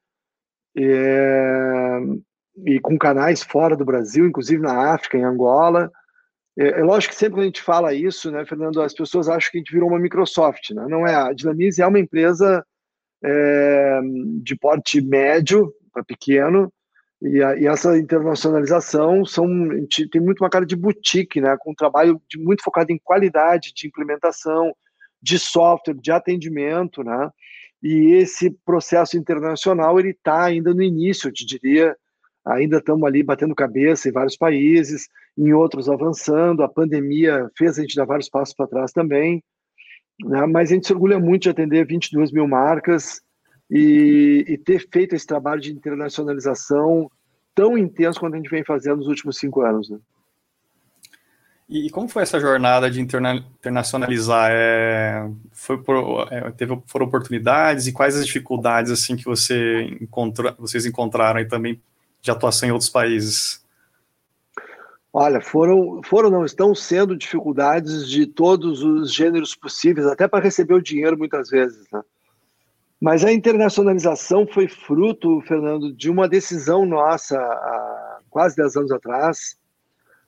é, e com canais fora do Brasil, inclusive na África, em Angola. É, é, lógico que sempre que a gente fala isso, né, Fernando, as pessoas acham que a gente virou uma Microsoft, né? Não é. A Dinamize é uma empresa é, de porte médio para pequeno, e, a, e, essa internacionalização são, tem muito uma cara de boutique, né, com um trabalho de, muito focado em qualidade de implementação, de software, de atendimento, né, e esse processo internacional ele está ainda no início, eu te diria, ainda estamos ali batendo cabeça em vários países, em outros avançando. A pandemia fez a gente dar vários passos para trás também, né? mas a gente se orgulha muito de atender 22 mil marcas e, e ter feito esse trabalho de internacionalização tão intenso quanto a gente vem fazendo nos últimos cinco anos. Né? E como foi essa jornada de interna internacionalizar? É, foi por, é, teve, foram oportunidades e quais as dificuldades assim que você encontrou, vocês encontraram e também de atuação em outros países? Olha, foram, foram não estão sendo dificuldades de todos os gêneros possíveis, até para receber o dinheiro muitas vezes, né? Mas a internacionalização foi fruto, Fernando, de uma decisão nossa há quase 10 anos atrás,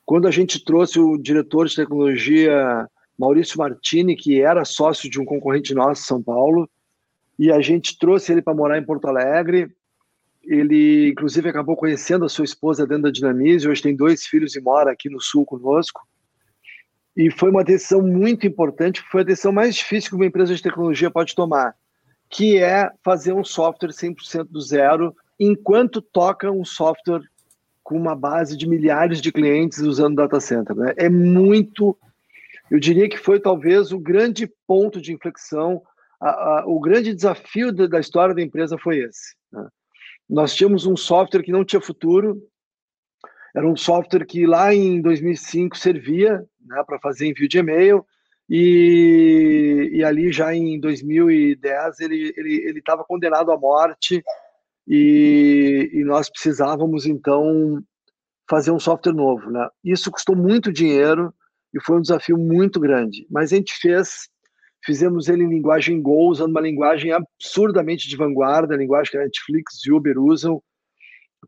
quando a gente trouxe o diretor de tecnologia Maurício Martini, que era sócio de um concorrente nosso, São Paulo, e a gente trouxe ele para morar em Porto Alegre ele, inclusive, acabou conhecendo a sua esposa dentro da Dinamize. Hoje tem dois filhos e mora aqui no Sul conosco. E foi uma decisão muito importante, foi a decisão mais difícil que uma empresa de tecnologia pode tomar, que é fazer um software 100% do zero, enquanto toca um software com uma base de milhares de clientes usando data center. Né? É muito, eu diria que foi talvez o grande ponto de inflexão, a, a, o grande desafio da, da história da empresa foi esse. Nós tínhamos um software que não tinha futuro, era um software que lá em 2005 servia né, para fazer envio de e-mail, e, e ali já em 2010 ele estava condenado à morte, e, e, nós precisávamos então fazer um software novo. Né? Isso custou muito dinheiro e foi um desafio muito grande, mas a gente fez Fizemos ele em linguagem Go, usando uma linguagem absurdamente de vanguarda, a linguagem que a Netflix e Uber usam.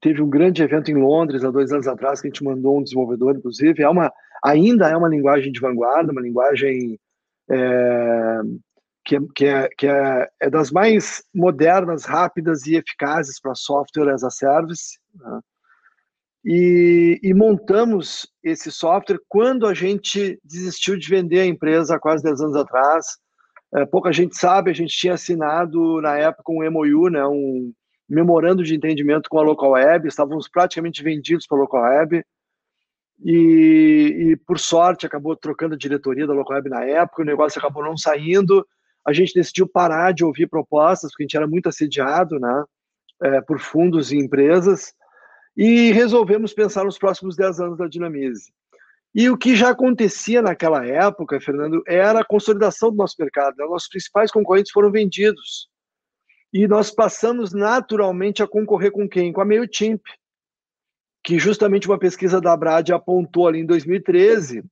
Teve um grande evento em Londres há dois anos atrás que a gente mandou um desenvolvedor, inclusive. É uma, ainda é uma linguagem de vanguarda, uma linguagem é, que, que, é, que é, é, das mais modernas, rápidas e eficazes para software as a service. Né? E, e, montamos esse software quando a gente desistiu de vender a empresa há quase 10 anos atrás, é, pouca gente sabe, a gente tinha assinado na época um MOU, né, um memorando de entendimento com a Local Web, estávamos praticamente vendidos para a Local Web, e, e, por sorte acabou trocando a diretoria da Local Web na época, o negócio acabou não saindo, a gente decidiu parar de ouvir propostas, porque a gente era muito assediado né, é, por fundos e empresas, e resolvemos pensar nos próximos 10 anos da Dinamize. E o que já acontecia naquela época, Fernando, era a consolidação do nosso mercado. Né? Nossos principais concorrentes foram vendidos. E nós passamos naturalmente a concorrer com quem? Com a MailChimp, que justamente uma pesquisa da Brad apontou ali em 2013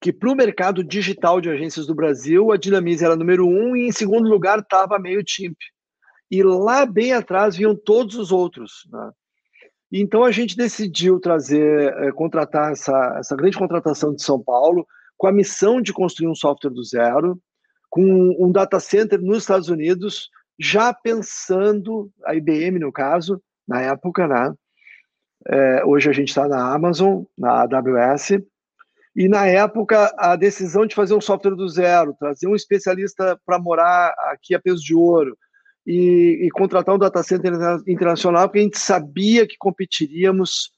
que para o mercado digital de agências do Brasil, a Dinamize era número um e em segundo lugar estava a MailChimp. E lá bem atrás vinham todos os outros. Né? Então a gente decidiu trazer, é, contratar essa, essa grande contratação de São Paulo com a missão de construir um software do zero, com um data center nos Estados Unidos, já pensando, a IBM no caso, na época, né? É, hoje a gente está na Amazon, na AWS, e na época a decisão de fazer um software do zero, trazer um especialista para morar aqui a peso de ouro, e, e contratar um data center internacional, porque a gente sabia que competiríamos,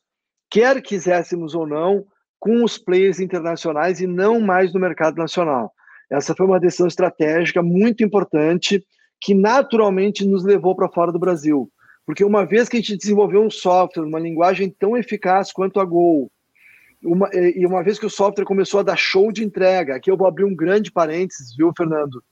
quer quiséssemos ou não, com os players internacionais e não mais no mercado nacional. Essa foi uma decisão estratégica muito importante que naturalmente nos levou para fora do Brasil. Porque uma vez que a gente desenvolveu um software, uma linguagem tão eficaz quanto a Go, uma, e uma vez que o software começou a dar show de entrega, aqui eu vou abrir um grande parênteses, viu, Fernando?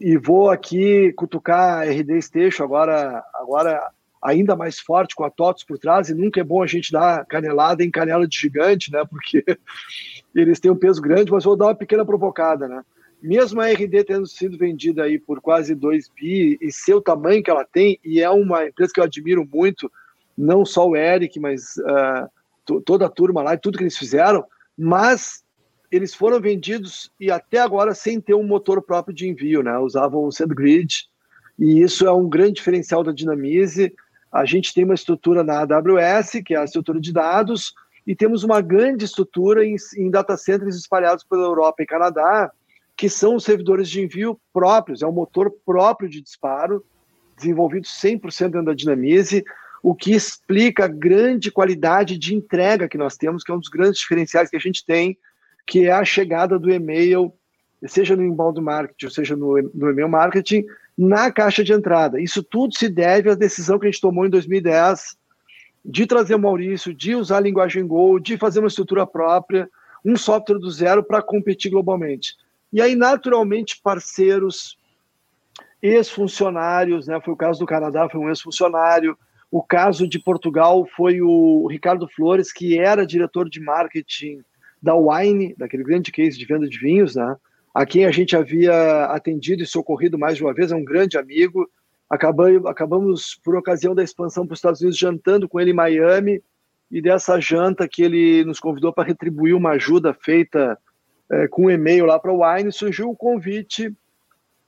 E vou aqui cutucar a RD Station agora, agora ainda mais forte com a TOTS por trás, e nunca é bom a gente dar canelada em canela de gigante, né? Porque eles têm um peso grande, mas vou dar uma pequena provocada, né? Mesmo a RD tendo sido vendida aí por quase 2 bi e seu tamanho que ela tem, e é uma empresa que eu admiro muito, não só o Eric, mas uh, toda a turma lá e tudo que eles fizeram, mas eles foram vendidos e até agora sem ter um motor próprio de envio, né? Usavam o SendGrid, e isso é um grande diferencial da Dinamize. A gente tem uma estrutura na AWS, que é a estrutura de dados, e temos uma grande estrutura em, em data centers espalhados pela Europa e Canadá, que são os servidores de envio próprios, é um motor próprio de disparo, desenvolvido 100% dentro da Dinamize, o que explica a grande qualidade de entrega que nós temos, que é um dos grandes diferenciais que a gente tem, que é a chegada do e-mail, seja no inbound marketing, seja no, no e-mail marketing, na caixa de entrada. Isso tudo se deve à decisão que a gente tomou em 2010 de trazer o Maurício, de usar a linguagem Go, de fazer uma estrutura própria, um software do zero para competir globalmente. E aí, naturalmente, parceiros, ex-funcionários, né? Foi o caso do Canadá, foi um ex-funcionário. O caso de Portugal foi o Ricardo Flores, que era diretor de marketing da Wine, daquele grande case de venda de vinhos, né? A quem a gente havia atendido e socorrido mais de uma vez, é um grande amigo. Acabamos, acabamos por ocasião da expansão para os Estados Unidos, jantando com ele em Miami, e dessa janta que ele nos convidou para retribuir uma ajuda feita é, com um e-mail lá para o Wine, surgiu o convite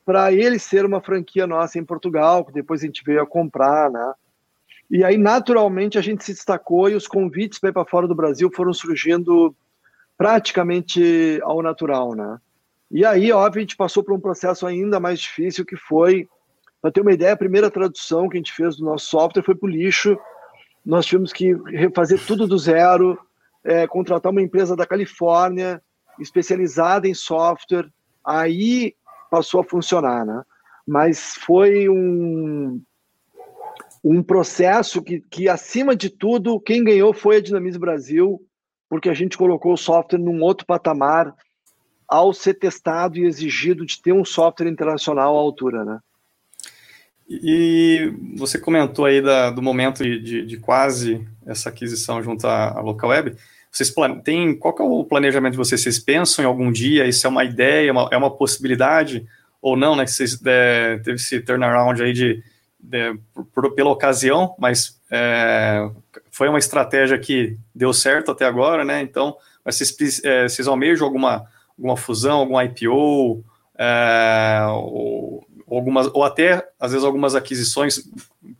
para ele ser uma franquia nossa em Portugal, que depois a gente veio a comprar, né? E aí, naturalmente, a gente se destacou e os convites para ir para fora do Brasil foram surgindo praticamente ao natural, né? E aí, óbvio, a gente passou por um processo ainda mais difícil, que foi, para ter uma ideia, a primeira tradução que a gente fez do nosso software foi para o lixo. Nós tivemos que refazer tudo do zero, é, contratar uma empresa da Califórnia, especializada em software, aí passou a funcionar, né? Mas foi um, um processo que, que, acima de tudo, quem ganhou foi a Dinamize Brasil, porque a gente colocou o software num outro patamar ao ser testado e exigido de ter um software internacional à altura, né? E você comentou aí da, do momento de, de, quase essa aquisição junto à, à Local Web. Vocês têm, qual é o planejamento de vocês? Vocês pensam em algum dia? Isso é uma ideia, uma, é uma possibilidade ou não, né? Que vocês é, teve esse turnaround aí de, de por, pela ocasião, mas é, foi uma estratégia que deu certo até agora, né? Então, vocês, é, vocês almejam alguma, alguma fusão, algum IPO, é, ou, algumas, ou até, às vezes, algumas aquisições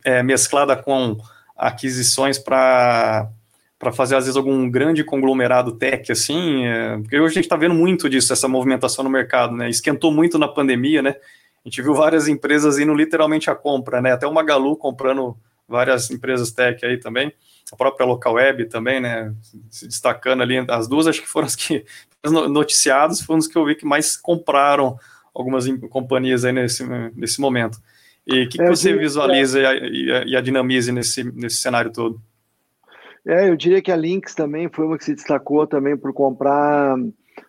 é, mesclada com aquisições para para fazer, às vezes, algum grande conglomerado tech, assim, é, porque hoje a gente está vendo muito disso, essa movimentação no mercado, né? Esquentou muito na pandemia, né? A gente viu várias empresas indo literalmente à compra, né? Até o Magalu comprando várias empresas tech aí também, a própria Local Web também, né? Se destacando ali, as duas acho que foram as que noticiadas, foram as que eu vi que mais compraram algumas companhias aí nesse, nesse momento. E o que, que é, você visualiza é. e, a, e a dinamize nesse, nesse cenário todo? É, eu diria que a Lynx também foi uma que se destacou também por comprar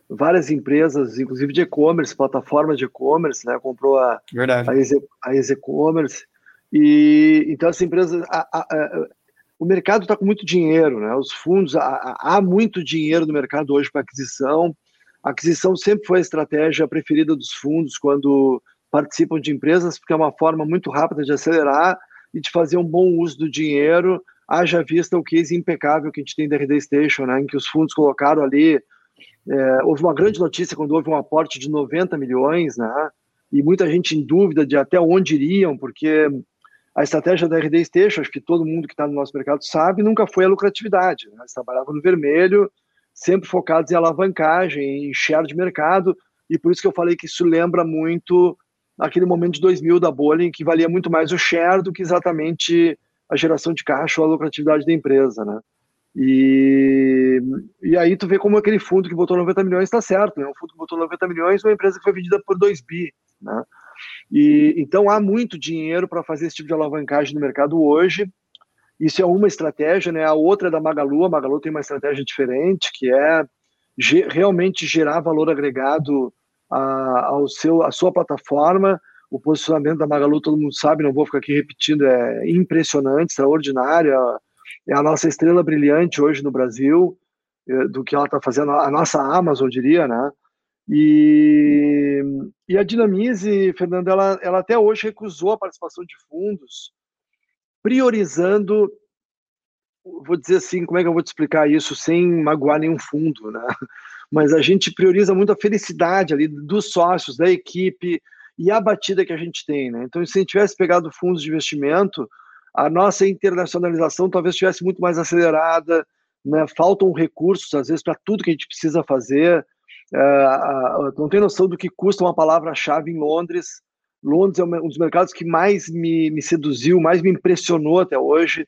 várias empresas, inclusive de e-commerce, plataformas de e-commerce, né? Comprou a, Verdade. a, Exe-Commerce. E então essa empresa, a, a, a, o mercado está com muito dinheiro, né? Os fundos, há muito dinheiro no mercado hoje para aquisição. A aquisição sempre foi a estratégia preferida dos fundos quando participam de empresas, porque é uma forma muito rápida de acelerar e de fazer um bom uso do dinheiro haja vista o case impecável que a gente tem da RD Station, né, em que os fundos colocaram ali. É, houve uma grande notícia quando houve um aporte de 90 milhões, né, e muita gente em dúvida de até onde iriam, porque a estratégia da RD Station, acho que todo mundo que está no nosso mercado sabe, nunca foi a lucratividade. Né, eles trabalhavam no vermelho, sempre focados em alavancagem, em share de mercado, e por isso que eu falei que isso lembra muito aquele momento de 2000 da bolha, em que valia muito mais o share do que exatamente a geração de caixa ou a lucratividade da empresa, né? E, e aí tu vê como aquele fundo que botou 90 milhões está certo, né? Um fundo que botou 90 milhões, uma empresa que foi vendida por 2 bi, né? E então há muito dinheiro para fazer esse tipo de alavancagem no mercado hoje. Isso é uma estratégia, né? A outra é da Magalu. A Magalu tem uma estratégia diferente, que é ge realmente gerar valor agregado a, ao seu, a sua plataforma. O posicionamento da Magalu, todo mundo sabe, não vou ficar aqui repetindo, é impressionante, extraordinário. É a nossa estrela brilhante hoje no Brasil, é, do que ela está fazendo, a nossa Amazon, diria, né? E, e a Dinamize, Fernando, ela, ela até hoje recusou a participação de fundos, priorizando, vou dizer assim, como é que eu vou te explicar isso sem magoar nenhum fundo, né? Mas a gente prioriza muito a felicidade ali dos sócios, da equipe e a batida que a gente tem, né? Então, se a gente tivesse pegado fundos de investimento, a nossa internacionalização talvez estivesse muito mais acelerada, né? Faltam recursos, às vezes, para tudo que a gente precisa fazer, Uh, não tem noção do que custa uma palavra-chave em Londres. Londres é um dos mercados que mais me, me, seduziu, mais me impressionou até hoje,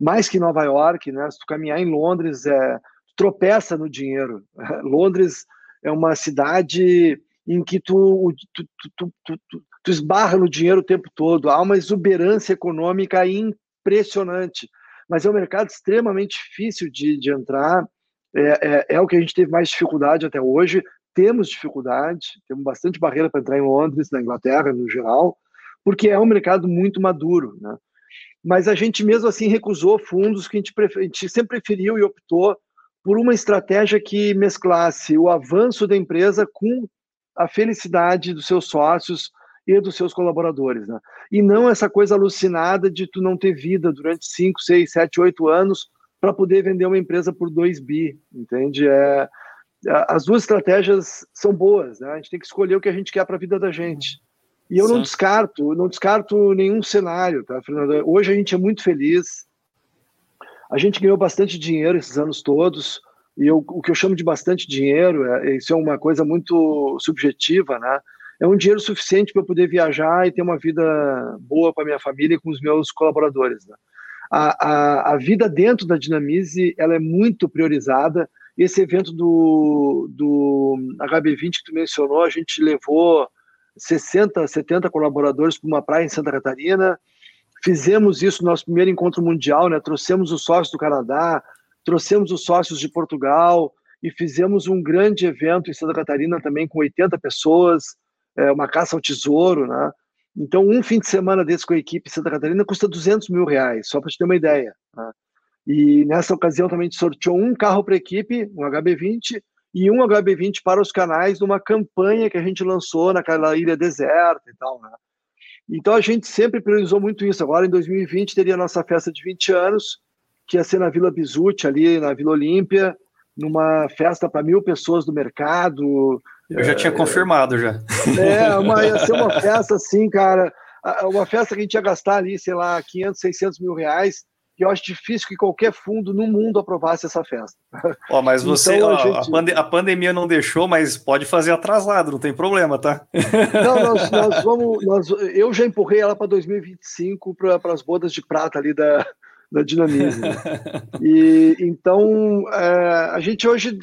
mais que Nova York, né? Se tu caminhar em Londres, é, tropeça no dinheiro. Londres é uma cidade em que tu, tu, tu, tu, tu esbarra no dinheiro o tempo todo. Há uma exuberância econômica impressionante, mas é um mercado extremamente difícil de, de entrar é, é, é, o que a gente teve mais dificuldade até hoje. Temos dificuldade, temos bastante barreira para entrar em Londres, na Inglaterra no geral, porque é um mercado muito maduro. Né? Mas a gente mesmo assim recusou fundos que a gente, prefer... a gente sempre preferiu e optou por uma estratégia que mesclasse o avanço da empresa com a felicidade dos seus sócios e dos seus colaboradores, né? E não essa coisa alucinada de tu não ter vida durante 5, 6, 7, 8 anos para poder vender uma empresa por 2 bi, entende? É, as duas estratégias são boas, né? A gente tem que escolher o que a gente quer para a vida da gente. E eu Sim. não descarto, não descarto nenhum cenário, tá, Fernanda? Hoje a gente é muito feliz. A gente ganhou bastante dinheiro esses anos todos. E eu, o que eu chamo de bastante dinheiro, é, isso é uma coisa muito subjetiva, né? É um dinheiro suficiente para eu poder viajar e ter uma vida boa para minha família e com os meus colaboradores. Né? A, a, a vida dentro da Dinamize ela é muito priorizada. Esse evento do, do HB20 que tu mencionou, a gente levou 60, 70 colaboradores para uma praia em Santa Catarina. Fizemos isso no nosso primeiro encontro mundial, né? Trouxemos os sócios do Canadá, trouxemos os sócios de Portugal e fizemos um grande evento em Santa Catarina também com 80 pessoas, é, uma caça ao tesouro, né? Então, um fim de semana desse com a equipe Santa Catarina custa 200 mil reais, só para te ter uma ideia. Tá? E nessa ocasião também a gente sorteou um carro para a equipe, um HB20, e um HB20 para os canais numa campanha que a gente lançou naquela ilha deserta e tal, né? Então a gente sempre priorizou muito isso. Agora em 2020 teria a nossa festa de 20 anos, que ia ser na Vila Bizuti, ali na Vila Olímpia, numa festa para mil pessoas do mercado, eu já tinha confirmado já. É, uma, ia ser uma festa assim, cara, uma festa que a gente ia gastar ali, sei lá, 500, 600 mil reais, e eu acho difícil que qualquer fundo no mundo aprovasse essa festa. Ó, mas você, então, ó, a, gente... a, pande a, pandemia não deixou, mas pode fazer atrasado, não tem problema, tá? Não, nós, nós vamos, nós, eu já empurrei ela para 2025 para as bodas de prata ali da, da Dinamismo. E então é, a gente hoje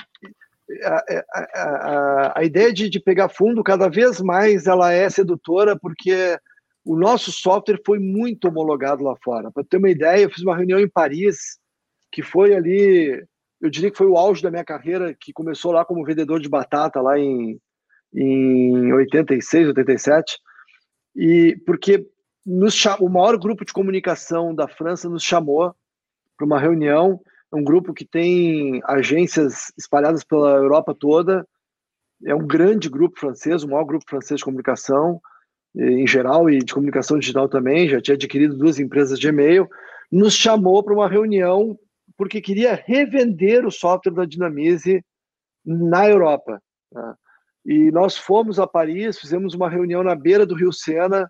a, a, a, ideia de, de pegar fundo cada vez mais ela é sedutora porque o nosso software foi muito homologado lá fora. Para ter uma ideia, eu fiz uma reunião em Paris que foi ali, eu diria que foi o auge da minha carreira, que começou lá como vendedor de batata lá em, em 86, 87, e porque nos, o maior grupo de comunicação da França nos chamou para uma reunião é um grupo que tem agências espalhadas pela Europa toda. É um grande grupo francês, o maior grupo francês de comunicação em geral e de comunicação digital também. Já tinha adquirido duas empresas de e-mail. Nos chamou para uma reunião porque queria revender o software da Dinamize na Europa. Tá? E nós fomos a Paris, fizemos uma reunião na beira do Rio Sena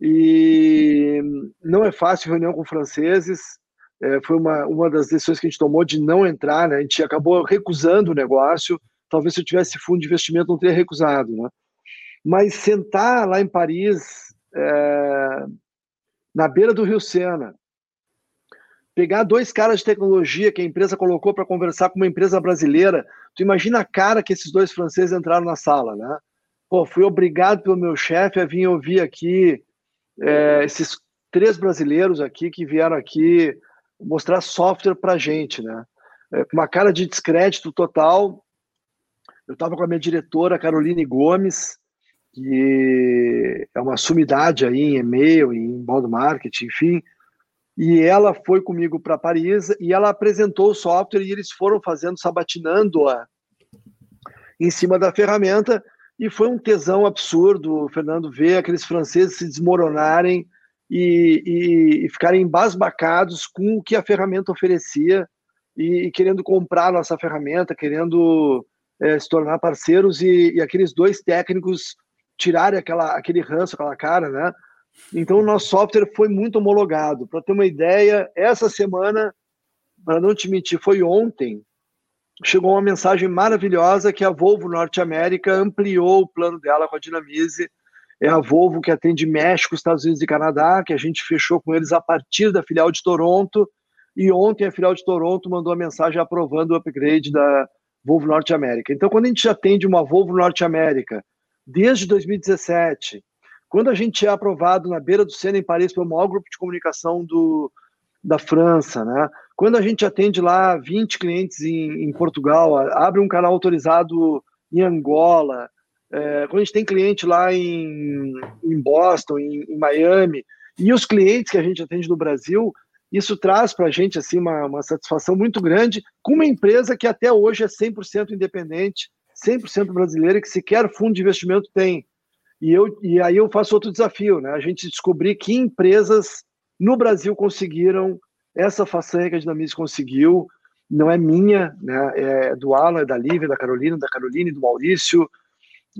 e não é fácil reunião com franceses é, foi uma, uma das decisões que a gente tomou de não entrar, né? A gente acabou recusando o negócio. Talvez se eu tivesse fundo de investimento não teria recusado, né? Mas sentar lá em Paris, é, na beira do Rio Sena, pegar dois caras de tecnologia que a empresa colocou para conversar com uma empresa brasileira, tu imagina a cara que esses dois franceses entraram na sala, né? pô, fui obrigado pelo meu chefe a vir ouvir aqui é, esses três brasileiros aqui que vieram aqui mostrar software para gente, né? É, uma cara de descrédito total. Eu estava com a minha diretora, Caroline Gomes, que é uma sumidade aí em e-mail, em inbound marketing, enfim. E ela foi comigo para Paris e ela apresentou o software e eles foram fazendo, sabatinando-a em cima da ferramenta. E foi um tesão absurdo, Fernando, ver aqueles franceses se desmoronarem e, e, ficarem embasbacados com o que a ferramenta oferecia e, e querendo comprar nossa ferramenta, querendo é, se tornar parceiros e, e, aqueles dois técnicos tirarem aquela, aquele ranço, aquela cara, né? Então, o nosso software foi muito homologado. Para ter uma ideia, essa semana, para não te mentir, foi ontem, chegou uma mensagem maravilhosa que a Volvo Norte América ampliou o plano dela com a Dinamize. É a Volvo que atende México, Estados Unidos e Canadá, que a gente fechou com eles a partir da filial de Toronto. E ontem a filial de Toronto mandou a mensagem aprovando o upgrade da Volvo Norte América. Então, quando a gente atende uma Volvo Norte América desde 2017, quando a gente é aprovado na beira do Sena, em Paris, pelo maior grupo de comunicação do, da França, né? quando a gente atende lá 20 clientes em, em Portugal, abre um canal autorizado em Angola, é, quando a gente tem cliente lá em, em Boston, em, em, Miami, e os clientes que a gente atende no Brasil, isso traz para a gente assim, uma, uma satisfação muito grande com uma empresa que até hoje é 100% independente, 100% brasileira, que sequer fundo de investimento tem. E, eu, e aí eu faço outro desafio, né? A gente descobrir que empresas no Brasil conseguiram essa façanha que a Dinamize conseguiu. Não é minha, né? É do Alan, é da Lívia, da Carolina, da Caroline, do Maurício,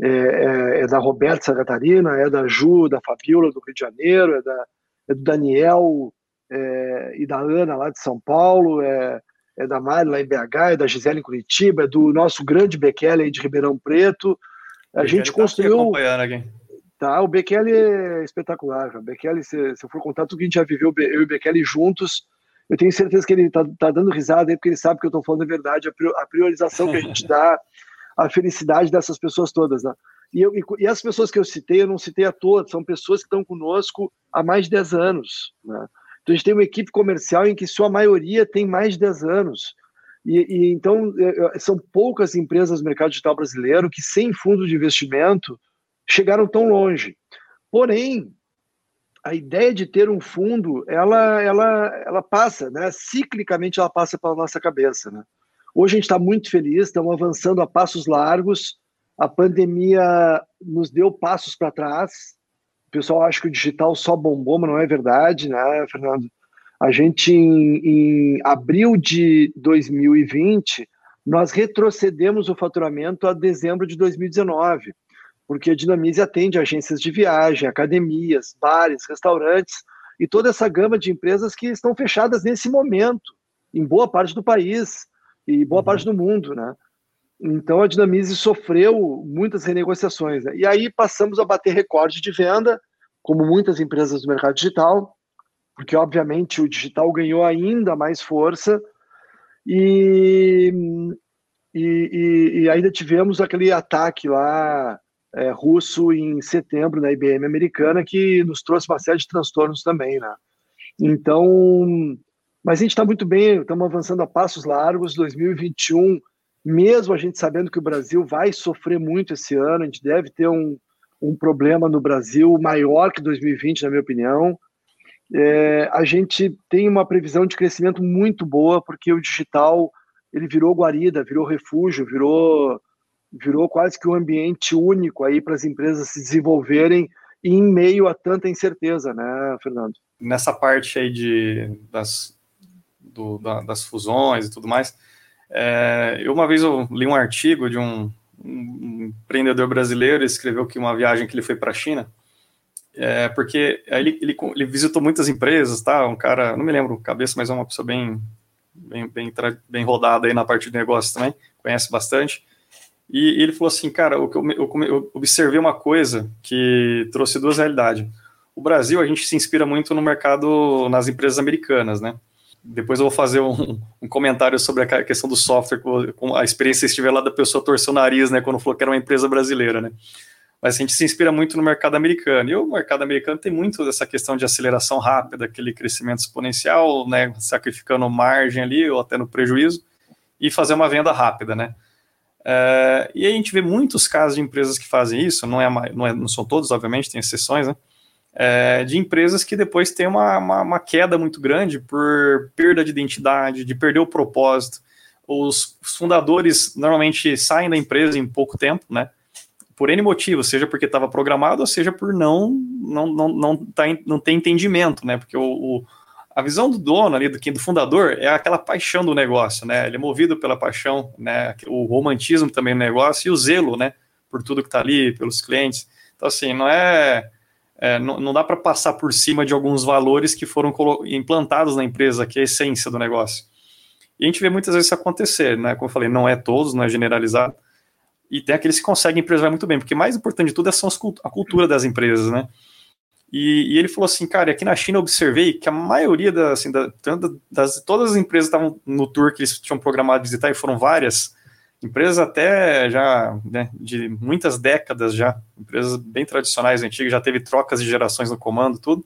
é, é, é da Roberta Santa Catarina, é da Ju, da Fabiola do Rio de Janeiro, é, da, é do Daniel é, e da Ana lá de São Paulo, é, é da Mari lá em BH, é da Gisele em Curitiba, é do nosso grande Bekele aí de Ribeirão Preto, a gente tá construiu. Tá, o Bekele é espetacular. Cara. Bekele, se, se eu for contar tudo que a gente já viveu, eu e o Bekele juntos, eu tenho certeza que ele tá, tá dando risada aí, porque ele sabe que eu estou falando a verdade, a priorização que a gente dá, a felicidade dessas pessoas todas, né? E, eu, e, e as pessoas que eu citei, eu não citei a todas, são pessoas que estão conosco há mais de 10 anos, né? Então a gente tem uma equipe comercial em que sua maioria tem mais de 10 anos. E, e, então é, é, são poucas empresas do mercado digital brasileiro que sem fundo de investimento chegaram tão longe. Porém, a ideia de ter um fundo, ela, ela, ela passa, né? Ciclicamente ela passa pela nossa cabeça, né? Hoje a gente está muito feliz, estamos avançando a passos largos. A pandemia nos deu passos para trás. O pessoal acha que o digital só bombou, mas não é verdade, né, Fernando? A gente, em, em abril de 2020, nós retrocedemos o faturamento a dezembro de 2019, porque a Dinamize atende agências de viagem, academias, bares, restaurantes e toda essa gama de empresas que estão fechadas nesse momento, em boa parte do país e boa uhum. parte do mundo, né? Então a Dinamize sofreu muitas renegociações. Né? E aí passamos a bater recorde de venda, como muitas empresas do mercado digital, porque obviamente o digital ganhou ainda mais força e, e, e ainda tivemos aquele ataque lá é, russo em setembro na IBM americana que nos trouxe uma série de transtornos também, né? Então, mas a gente está muito bem, estamos avançando a passos largos. 2021, mesmo a gente sabendo que o Brasil vai sofrer muito esse ano, a gente deve ter um, um problema no Brasil maior que 2020, na minha opinião é, a gente tem uma previsão de crescimento muito boa, porque o digital ele virou guarida, virou refúgio, virou, virou quase que um ambiente único aí para as empresas se desenvolverem em meio a tanta incerteza, né, Fernando? Nessa parte aí de, das, do, da, das fusões e tudo mais, é, eu uma vez eu li um artigo de um, um empreendedor brasileiro, escreveu que uma viagem que ele foi para a China, é, porque ele, ele, ele, visitou muitas empresas, tá? Um cara, não me lembro cabeça, mas é uma pessoa bem, bem, bem, bem rodada aí na parte de negócio também, conhece bastante. E, e ele falou assim, cara, eu, eu, eu, observei uma coisa que trouxe duas realidades. O Brasil, a gente se inspira muito no mercado, nas empresas americanas, né? Depois eu vou fazer um, um comentário sobre a questão do software, com a experiência estiver lá da pessoa torcer o nariz, né, quando falou que era uma empresa brasileira, né? mas a gente se inspira muito no mercado americano. E o mercado americano tem muito dessa questão de aceleração rápida, aquele crescimento exponencial, né, sacrificando margem ali ou até no prejuízo, e fazer uma venda rápida, né? É, e a gente vê muitos casos de empresas que fazem isso, não, é, não, é, não são todos, obviamente, tem exceções, né? É, de empresas que depois têm uma, uma, uma, queda muito grande por perda de identidade, de perder o propósito. Os fundadores normalmente saem da empresa em pouco tempo, né? por N motivos, seja porque estava programado, ou seja por não não, não, não, tá, não ter entendimento, né? Porque o, o, a visão do dono ali, do, do fundador, é aquela paixão do negócio, né? Ele é movido pela paixão, né? O romantismo também no negócio e o zelo, né? Por tudo que está ali, pelos clientes. Então, assim, não é. É não, não dá para passar por cima de alguns valores que foram implantados na empresa, que é a essência do negócio. E a gente vê muitas vezes isso acontecer, né? Como eu falei, não é todos, não é generalizado e tem aqueles que conseguem preservar muito bem, porque mais importante de tudo é a cultura das empresas, né? E, e, ele falou assim, cara, aqui na China eu observei que a maioria das, assim, da, das todas as empresas estavam no tour que eles tinham programado visitar, e foram várias, empresas até já, né, de muitas décadas já, empresas bem tradicionais, antigas, já teve trocas de gerações no comando, tudo,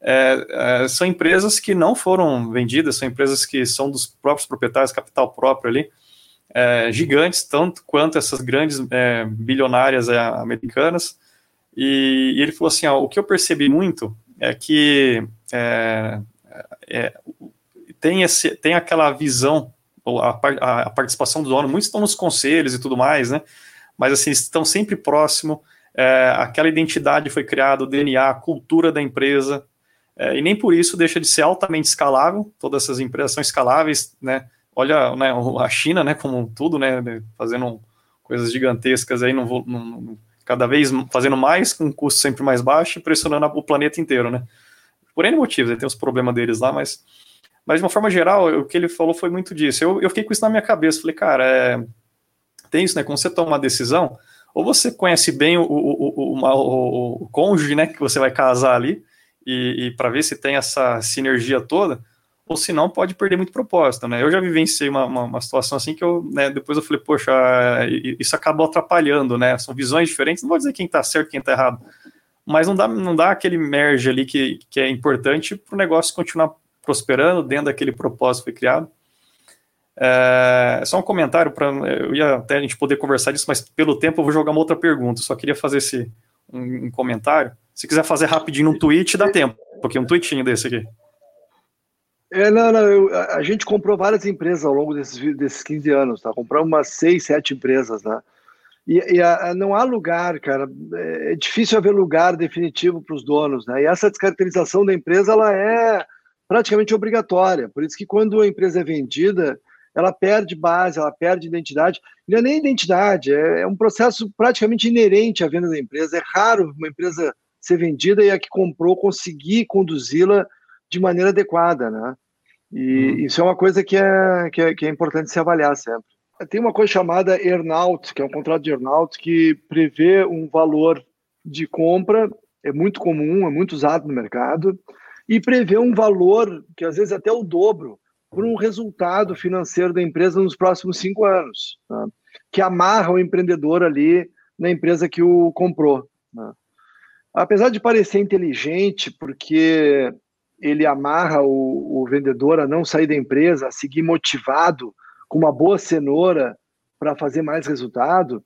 é, é, são empresas que não foram vendidas, são empresas que são dos próprios proprietários, capital próprio ali, é, gigantes, tanto quanto essas grandes é, bilionárias é, americanas. E, e, ele falou assim: ó, o que eu percebi muito é que é, tem, esse, tem aquela visão, a, a, participação do dono, muitos estão nos conselhos e tudo mais, né? Mas assim, estão sempre próximo. É, aquela identidade foi criada, o DNA, a cultura da empresa, e nem por isso deixa de ser altamente escalável. Todas essas empresas são escaláveis, né? olha né, a China, né, como tudo, né, fazendo coisas gigantescas aí, não vou, não, cada vez fazendo mais, com um custo sempre mais baixo, pressionando o planeta inteiro, né. Por N motivos, tem os problemas deles lá, mas, mas de uma forma geral, o que ele falou foi muito disso. Eu, eu fiquei com isso na minha cabeça, falei, cara, é, tem isso, né, quando você toma uma decisão, ou você conhece bem o, o, o, o cônjuge, né, que você vai casar ali, e, e para ver se tem essa sinergia toda, ou se não pode perder muito propósito, né? Eu já vivenciei uma, uma, uma situação assim que eu, né, depois eu falei, poxa, isso acabou atrapalhando, né? São visões diferentes, não vou dizer quem tá certo, quem tá errado, mas não dá, não dá aquele merge ali que, que é importante para o negócio continuar prosperando dentro daquele propósito que foi criado. É, só um comentário para eu ia até a gente poder conversar disso, mas pelo tempo eu vou jogar uma outra pergunta. Só queria fazer esse um, um comentário. Se quiser fazer rapidinho um tweet, dá tempo, porque um tweetinho desse aqui. É, não, não, eu, a gente comprou várias empresas ao longo desses, desses 15 anos, tá? Compramos umas seis, sete empresas, né? E, e a, não há lugar, cara, é, é difícil haver lugar definitivo para os donos, né? E essa descaracterização da empresa, ela é praticamente obrigatória. Por isso que quando a empresa é vendida, ela perde base, ela perde identidade. Não é nem identidade, é, é um processo praticamente inerente à venda da empresa. É raro uma empresa ser vendida e a que comprou conseguir conduzi-la de maneira adequada, né? E uhum. isso é uma coisa que é, que é, que é importante se avaliar sempre. Tem uma coisa chamada earnout, que é um contrato de earnout que prevê um valor de compra, é muito comum, é muito usado no mercado, e prevê um valor, que às vezes até o dobro, por um resultado financeiro da empresa nos próximos cinco anos, né? que amarra o empreendedor ali na empresa que o comprou. Né? Apesar de parecer inteligente, porque ele amarra o, o vendedor a não sair da empresa, a seguir motivado, com uma boa cenoura para fazer mais resultado.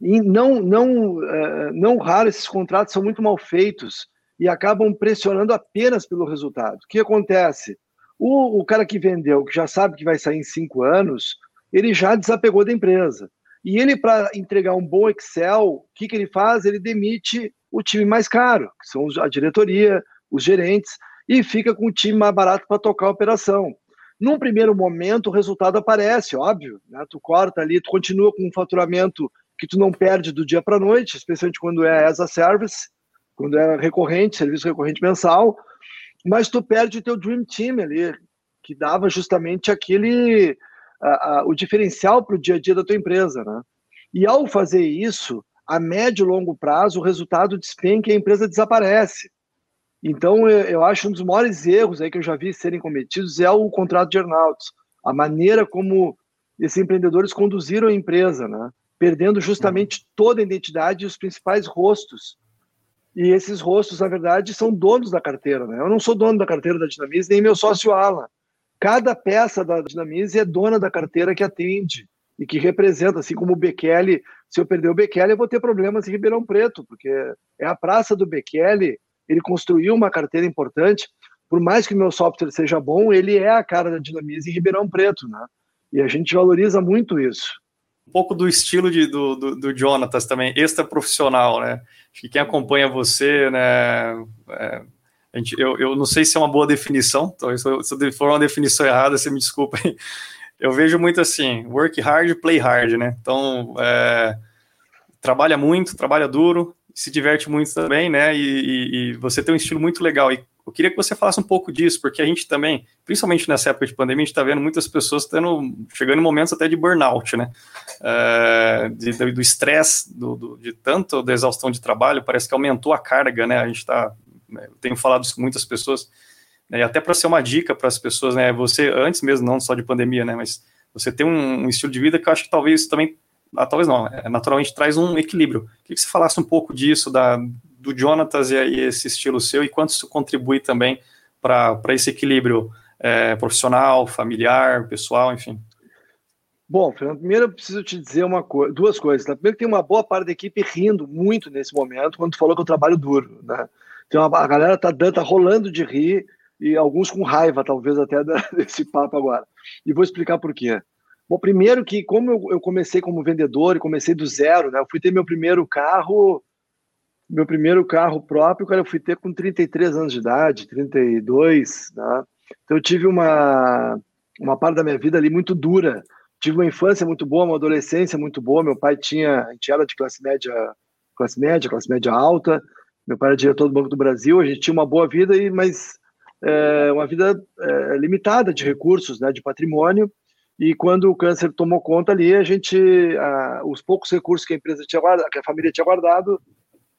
E não, não, uh, não raro esses contratos são muito mal feitos e acabam pressionando apenas pelo resultado. O que acontece? O, o cara que vendeu, que já sabe que vai sair em cinco anos, ele já desapegou da empresa. E ele, para entregar um bom Excel, o que, que ele faz? Ele demite o time mais caro, que são a diretoria, os gerentes, e fica com o time mais barato para tocar a operação. Num primeiro momento, o resultado aparece, óbvio. Né? Tu corta ali, tu continua com um faturamento que tu não perde do dia para a noite, especialmente quando é as a service, quando é recorrente, serviço recorrente mensal, mas tu perde o teu dream team ali, que dava justamente aquele a, a, o diferencial para o dia a dia da tua empresa, né? E ao fazer isso, a médio e longo prazo, o resultado despenca e a empresa desaparece. Então, eu acho um dos maiores erros aí que eu já vi serem cometidos é o contrato de earnouts, a maneira como esses empreendedores conduziram a empresa, né? perdendo justamente toda a identidade e os principais rostos. E esses rostos, na verdade, são donos da carteira. Né? Eu não sou dono da carteira da Dinamize, nem meu sócio Alan. Cada peça da Dinamize é dona da carteira que atende e que representa, assim como o Bekele. Se eu perder o Bekele, eu vou ter problemas em Ribeirão Preto, porque é a praça do Bekele, ele construiu uma carteira importante. Por mais que meu software seja bom, ele é a cara da Dinamize em Ribeirão Preto, né? E a gente valoriza muito isso um pouco do estilo de, do, do, do Jonatas também, extra profissional, né? Acho que quem acompanha você, né? É, gente, eu, eu não sei se é uma boa definição, talvez se for uma definição errada, você me desculpa. Eu vejo muito assim, work hard, play hard, né? Então, é, trabalha muito, trabalha duro, se diverte muito também, né? E, e, e, você tem um estilo muito legal. E eu queria que você falasse um pouco disso, porque a gente também, principalmente nessa época de pandemia, a gente está vendo muitas pessoas tendo, chegando em momentos até de burnout, né? É, de, do estresse, do, do, de tanto da exaustão de trabalho, parece que aumentou a carga, né? A gente está, né, tenho falado isso com muitas pessoas, né, e até para ser uma dica para as pessoas, né? Você, antes mesmo, não só de pandemia, né? Mas você tem um, um estilo de vida que eu acho que talvez também ah, talvez não, é, naturalmente traz um equilíbrio. Queria que você falasse um pouco disso, da, do Jonatas e aí esse estilo seu e quanto isso contribui também para esse equilíbrio é, profissional, familiar, pessoal, enfim. Bom, Fernando, primeiro eu preciso te dizer uma co duas coisas. Tá? Primeiro, tem uma boa parte da equipe rindo muito nesse momento quando tu falou que eu trabalho duro. Né? Então, a, galera tá, tá rolando de rir e alguns com raiva, talvez, até desse papo agora. E vou explicar por quê. Bom, primeiro que como eu, eu comecei como vendedor e comecei do zero, né? Eu fui ter meu primeiro carro meu primeiro carro próprio, cara, eu fui ter com 33 anos de idade, 32, né? Então eu tive uma, uma parte da minha vida ali muito dura. Tive uma infância muito boa, uma adolescência muito boa. Meu pai tinha, a gente era de classe média, classe média, classe média alta. Meu pai era diretor do Banco do Brasil. A gente tinha uma boa vida, e mas é, uma vida é, limitada de recursos, né, de patrimônio. E quando o câncer tomou conta ali, a gente, a, os poucos recursos que a empresa tinha guardado, que a família tinha guardado,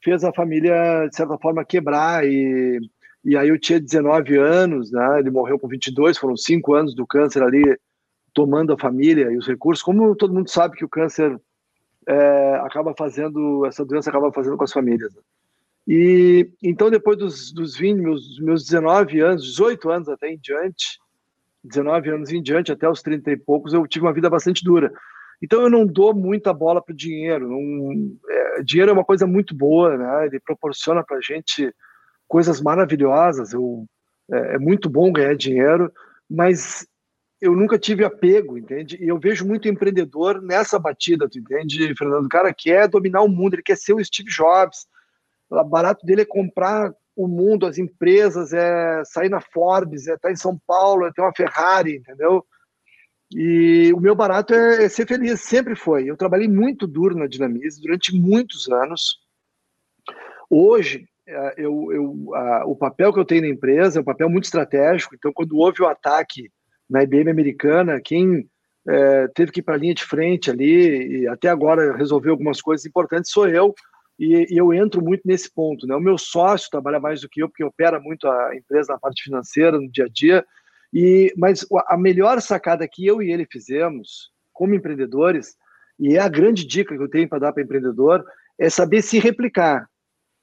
fez a família, de certa forma, quebrar. E, e aí eu tinha 19 anos, né? ele morreu com 22, foram cinco anos do câncer ali tomando a família e os recursos. Como todo mundo sabe que o câncer é, acaba fazendo, essa doença acaba fazendo com as famílias. Né? E então, depois dos, dos 20, meus, meus 19 anos, 18 anos até em diante, 19 anos em diante, até os 30 e poucos, eu tive uma vida bastante dura. Então eu não dou muita bola para o dinheiro. Não, é, dinheiro é uma coisa muito boa, né? Ele proporciona para a gente coisas maravilhosas. Eu, é, é, muito bom ganhar dinheiro, mas eu nunca tive apego, entende? E eu vejo muito empreendedor nessa batida, tu entende, Fernando? O cara quer dominar o mundo, ele quer ser o Steve Jobs. O barato dele é comprar o mundo, as empresas, é sair na Forbes, é estar tá em São Paulo, é ter uma Ferrari, entendeu? E o meu barato é, é, ser feliz, sempre foi. Eu trabalhei muito duro na Dinamize durante muitos anos. Hoje, é, eu, eu, a, o papel que eu tenho na empresa é um papel muito estratégico. Então, quando houve o ataque na IBM americana, quem é, teve que ir para a linha de frente ali e até agora resolveu algumas coisas importantes sou eu. E, e, eu entro muito nesse ponto. Né? O meu sócio trabalha mais do que eu, porque opera muito a empresa na parte financeira, no dia a dia. E, mas a melhor sacada que eu e ele fizemos como empreendedores, e é a grande dica que eu tenho para dar para empreendedor, é saber se replicar.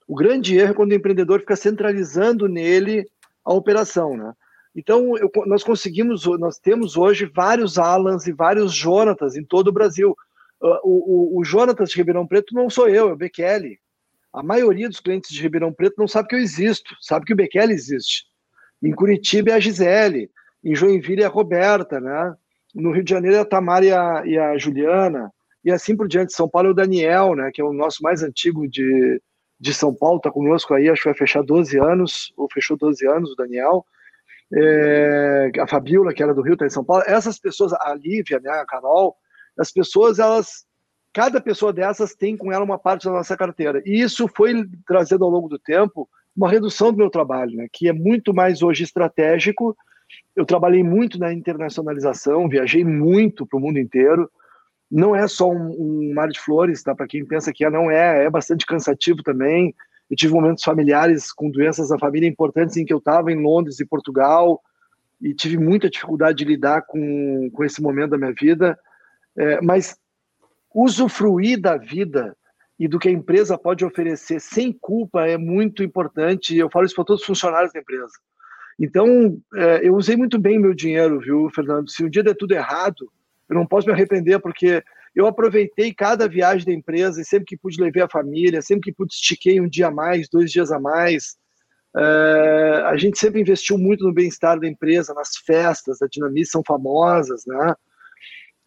O grande erro é quando o empreendedor fica centralizando nele a operação, né? Então, eu, nós conseguimos, nós temos hoje vários Alans e vários Jonatas em todo o Brasil. Uh, o, o, o Jonatas de Ribeirão Preto não sou eu, é o Bekele. A maioria dos clientes de Ribeirão Preto não sabe que eu existo, sabe que o Bekele existe. Em Curitiba é a Gisele, em Joinville é a Roberta, né? No Rio de Janeiro é a Tamara e a, e a Juliana, e assim por diante. São Paulo é o Daniel, né? Que é o nosso mais antigo de, de São Paulo, está conosco aí, acho que vai fechar 12 anos, ou fechou 12 anos o Daniel. É, a Fabiola, que era do Rio, está em São Paulo. Essas pessoas, a Lívia, né, a Carol, as pessoas, elas, cada pessoa dessas tem com ela uma parte da nossa carteira. E isso foi trazendo ao longo do tempo uma redução do meu trabalho, né, que é muito mais hoje estratégico. Eu trabalhei muito na internacionalização, viajei muito para o mundo inteiro. Não é só um, um mar de flores, tá? Para quem pensa que é, não é, é bastante cansativo também. Eu tive momentos familiares com doenças da família importantes em que eu estava em Londres e Portugal e tive muita dificuldade de lidar com, com esse momento da minha vida. É, mas usufruir da vida e do que a empresa pode oferecer sem culpa é muito importante. Eu falo isso para todos os funcionários da empresa. Então, é, eu usei muito bem meu dinheiro, viu, Fernando? Se um dia der tudo errado, eu não posso me arrepender, porque eu aproveitei cada viagem da empresa e sempre que pude levei a família, sempre que pude estiquei um dia a mais, dois dias a mais. É, a gente sempre investiu muito no bem-estar da empresa, nas festas, a Dinamice são famosas, né?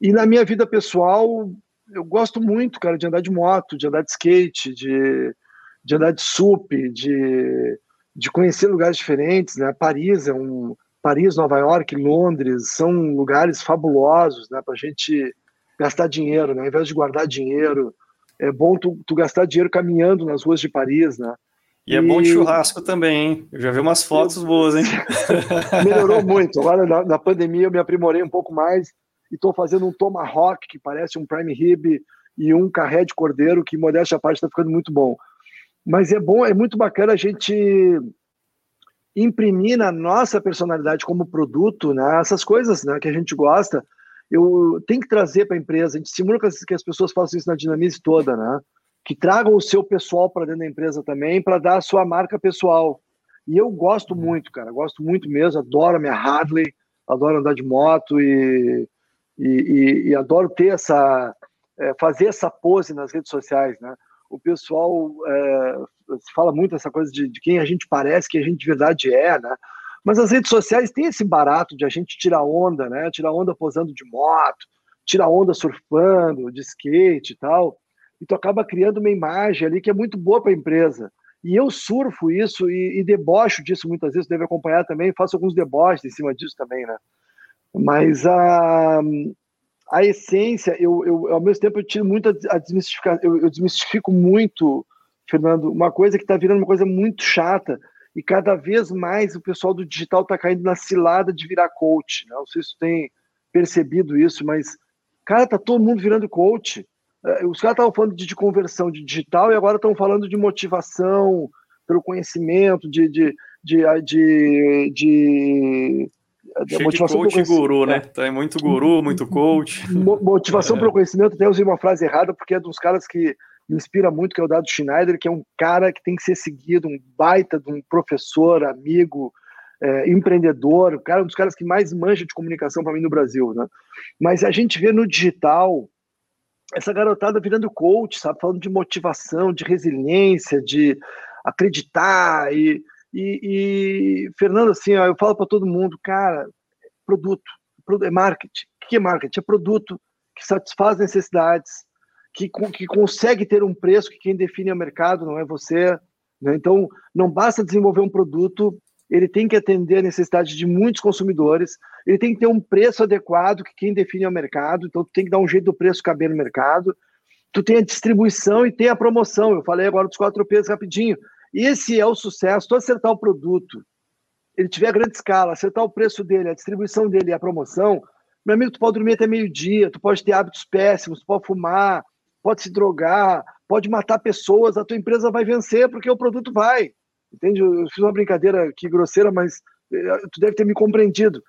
E na minha vida pessoal, eu gosto muito, cara, de andar de moto, de andar de skate, de, de andar de sup, de, de conhecer lugares diferentes, né? Paris é um Paris, Nova York, Londres são lugares fabulosos, né? Para a gente gastar dinheiro, né? Ao invés de guardar dinheiro, é bom tu, tu gastar dinheiro caminhando nas ruas de Paris, né? E, e é bom de churrasco também, hein? Eu já vi umas fotos boas, hein? Melhorou muito. Agora, na, na pandemia, eu me aprimorei um pouco mais e estou fazendo um tomahawk que parece um prime rib e um carré de cordeiro que modéstia à parte está ficando muito bom. Mas é bom, é muito bacana a gente imprimir na nossa personalidade como produto, né, essas coisas, né, que a gente gosta. Eu tenho que trazer para a empresa. A gente estimula que as pessoas façam isso na dinamize toda, né? Que tragam o seu pessoal para dentro da empresa também, para dar a sua marca pessoal. E eu gosto muito, cara, gosto muito mesmo. Adoro a minha Harley, adoro andar de moto e e, e, e adoro ter essa é, fazer essa pose nas redes sociais, né? O pessoal é, fala muito essa coisa de, de, quem a gente parece, que a gente de verdade é, né? Mas as redes sociais têm esse barato de a gente tirar onda, né? Tirar onda posando de moto, tirar onda surfando, de skate e tal. E tu acaba criando uma imagem ali que é muito boa para a empresa. E eu surfo isso e, e, debocho disso muitas vezes, deve acompanhar também, faço alguns deboches em cima disso também, né? Mas a, a essência, eu, eu, ao mesmo tempo, eu tiro muito a desmistificar, eu, eu desmistifico muito, Fernando, uma coisa que está virando uma coisa muito chata, e cada vez mais o pessoal do digital está caindo na cilada de virar coach. Né? Não sei se você tem percebido isso, mas, cara, tá todo mundo virando coach. É, os caras estavam falando de, de, conversão de digital e agora estão falando de motivação pelo conhecimento, de, de, de, de, de Cheio motivação de coach guru, né? Tá é muito guru, muito coach. Motivação é. pelo conhecimento, até usei uma frase errada, porque é dos caras que me inspira muito, que é o Dado Schneider, que é um cara que tem que ser seguido, um baita de um professor, amigo, é, empreendedor, o cara é um dos caras que mais manja de comunicação para mim no Brasil, né? Mas a gente vê no digital essa garotada virando coach, sabe? Falando de motivação, de resiliência, de acreditar e e, e Fernando, assim, ó, eu falo para todo mundo, cara, produto, é marketing. O que é marketing? É produto que satisfaz necessidades, que, que consegue ter um preço que quem define é o mercado, não é você. Né? Então, não basta desenvolver um produto, ele tem que atender a necessidade de muitos consumidores, ele tem que ter um preço adequado que quem define é o mercado, então tu tem que dar um jeito do preço caber no mercado. Tu tem a distribuição e tem a promoção. Eu falei agora dos quatro P's rapidinho. Esse é o sucesso. Tu acertar o produto, ele tiver grande escala, acertar o preço dele, a distribuição dele e a promoção, meu amigo, tu pode dormir até meio-dia, tu pode ter hábitos péssimos, tu pode fumar, pode se drogar, pode matar pessoas, a tua empresa vai vencer porque o produto vai. Entende? Eu fiz uma brincadeira aqui grosseira, mas eh, tu deve ter me compreendido.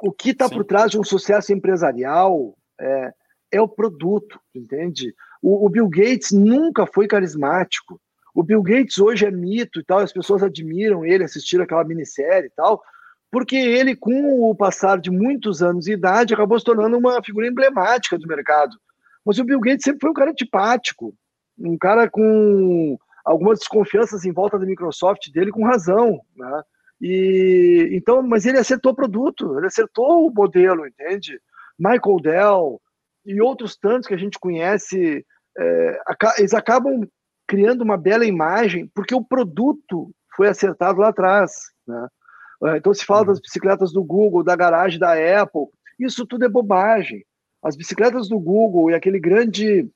O que está por trás de um sucesso empresarial é, é o produto, entende? O, o Bill Gates nunca foi carismático. O Bill Gates hoje é mito e tal, as pessoas admiram ele, assistiram aquela minissérie e tal, porque ele, com o passar de muitos anos de idade, acabou se tornando uma figura emblemática do mercado. Mas o Bill Gates sempre foi um cara antipático, um cara com algumas desconfianças em volta da Microsoft dele, com razão, né? E então, mas ele acertou o produto, ele acertou o modelo, entende? Michael Dell e outros tantos que a gente conhece, é, eles acabam criando uma bela imagem, porque o produto foi acertado lá atrás. Né? É, então se fala uhum. das bicicletas do Google, da garagem da Apple, isso tudo é bobagem. As bicicletas do Google e aquele grande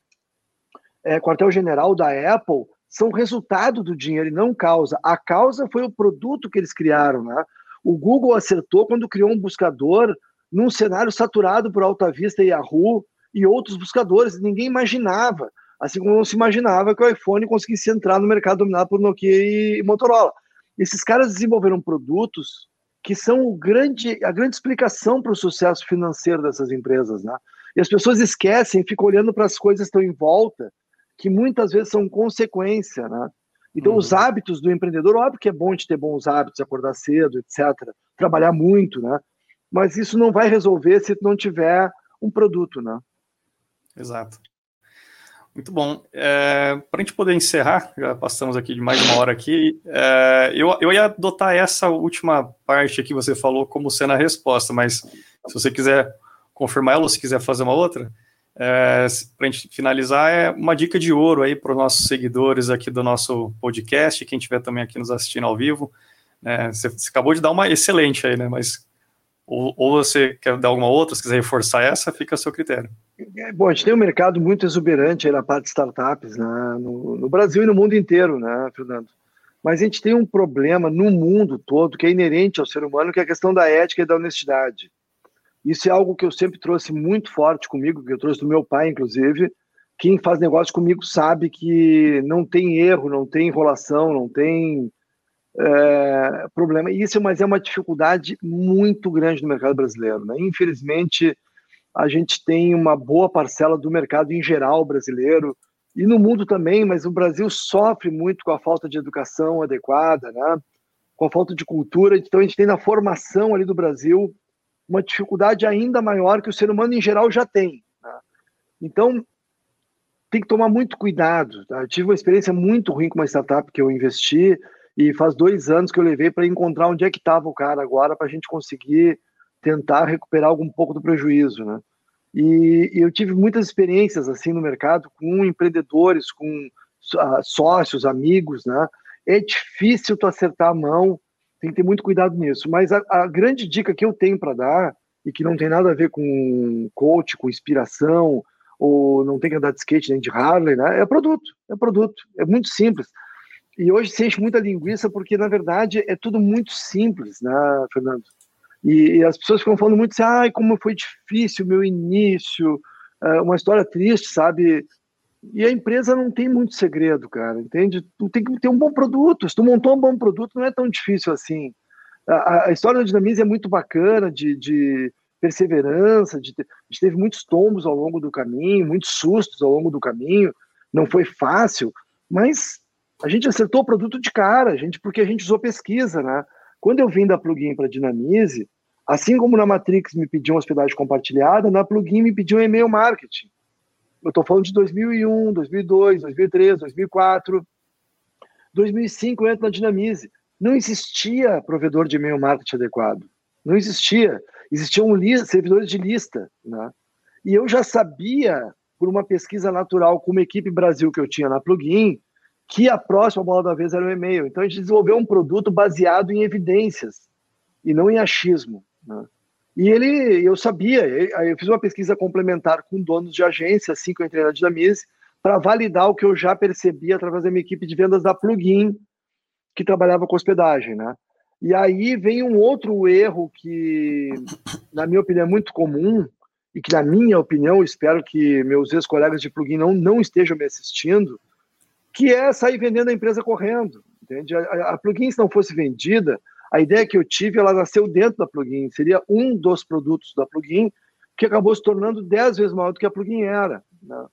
é, quartel-general da Apple são resultado do dinheiro e não causa. A causa foi o produto que eles criaram. Né? O Google acertou quando criou um buscador num cenário saturado por Alta Vista e Yahoo e outros buscadores. Ninguém imaginava. Assim como não se imaginava que o iPhone conseguisse entrar no mercado dominado por Nokia e Motorola. Esses caras desenvolveram produtos que são o grande, a grande explicação para o sucesso financeiro dessas empresas. Né? E as pessoas esquecem, ficam olhando para as coisas que estão em volta, que muitas vezes são consequência, né? Então, uhum. os hábitos do empreendedor, óbvio que é bom de ter bons hábitos, acordar cedo, etc., trabalhar muito, né? Mas isso não vai resolver se não tiver um produto, né? Exato. Muito bom. É, Para a gente poder encerrar, já passamos aqui de mais uma hora aqui, é, eu, eu ia adotar essa última parte que você falou como sendo a resposta, mas se você quiser confirmar ela ou se quiser fazer uma outra, é, para a gente finalizar, é uma dica de ouro aí para os nossos seguidores aqui do nosso podcast, quem estiver também aqui nos assistindo ao vivo. É, você, você, acabou de dar uma excelente aí, né? Mas ou, ou, você quer dar alguma outra, se quiser reforçar essa, fica a seu critério. É, bom, a gente tem um mercado muito exuberante na parte de startups, né? no, no Brasil e no mundo inteiro, né, Fernando? Mas a gente tem um problema no mundo todo que é inerente ao ser humano, que é a questão da ética e da honestidade. Isso é algo que eu sempre trouxe muito forte comigo, que eu trouxe do meu pai, inclusive. Quem faz negócio comigo sabe que não tem erro, não tem enrolação, não tem é, problema. Isso, mas é uma dificuldade muito grande no mercado brasileiro. Né? Infelizmente, a gente tem uma boa parcela do mercado em geral brasileiro e no mundo também, mas o Brasil sofre muito com a falta de educação adequada, né? com a falta de cultura. Então, a gente tem na formação ali do Brasil uma dificuldade ainda maior que o ser humano em geral já tem. Né? Então, tem que tomar muito cuidado. Tá? Eu tive uma experiência muito ruim com uma startup que eu investi e faz dois anos que eu levei para encontrar onde é que estava o cara agora para a gente conseguir tentar recuperar algum pouco do prejuízo, né? E, eu tive muitas experiências assim no mercado com empreendedores, com uh, sócios, amigos, né? É difícil tu acertar a mão tem que ter muito cuidado nisso. Mas a, a grande dica que eu tenho para dar, e que não tem nada a ver com coach, com inspiração, ou não tem que andar de skate nem de Harley, né? É produto, é produto, é muito simples. E hoje se enche muita linguiça porque, na verdade, é tudo muito simples, né, Fernando? E, e as pessoas ficam falando muito assim, ai, como foi difícil o meu início, é uma história triste, sabe? E a empresa não tem muito segredo, cara, entende? Tu tem que ter um bom produto. Se tu montou um bom produto, não é tão difícil assim. A, a história da Dinamize é muito bacana, de, de perseverança, de, a gente teve muitos tombos ao longo do caminho, muitos sustos ao longo do caminho. Não foi fácil, mas a gente acertou o produto de cara, a gente, porque a gente usou pesquisa, né? Quando eu vim da plugin para Dinamize, assim como na Matrix me pediu uma hospedagem compartilhada, na plugin me pediu um e-mail marketing. Eu estou falando de 2001, 2002, 2003, 2004. 2005 eu entro na Dinamize. Não existia provedor de e-mail marketing adequado. Não existia. Existiam servidores de lista. Né? E eu já sabia, por uma pesquisa natural com uma equipe Brasil que eu tinha na Plugin, que a próxima bola da vez era o e-mail. Então a gente desenvolveu um produto baseado em evidências e não em achismo. Né? E ele, eu sabia, eu fiz uma pesquisa complementar com donos de agência, assim que eu entrei na Dinamize, para validar o que eu já percebi através da minha equipe de vendas da Plugin, que trabalhava com hospedagem, né? E aí vem um outro erro que, na minha opinião, é muito comum, e que, na minha opinião, espero que meus ex-colegas de plugin não, não estejam me assistindo, que é sair vendendo a empresa correndo. Entende? A, a plugin, se não fosse vendida, a ideia que eu tive, ela nasceu dentro da plugin, seria um dos produtos da plugin, que acabou se tornando dez vezes maior do que a plugin era. Né?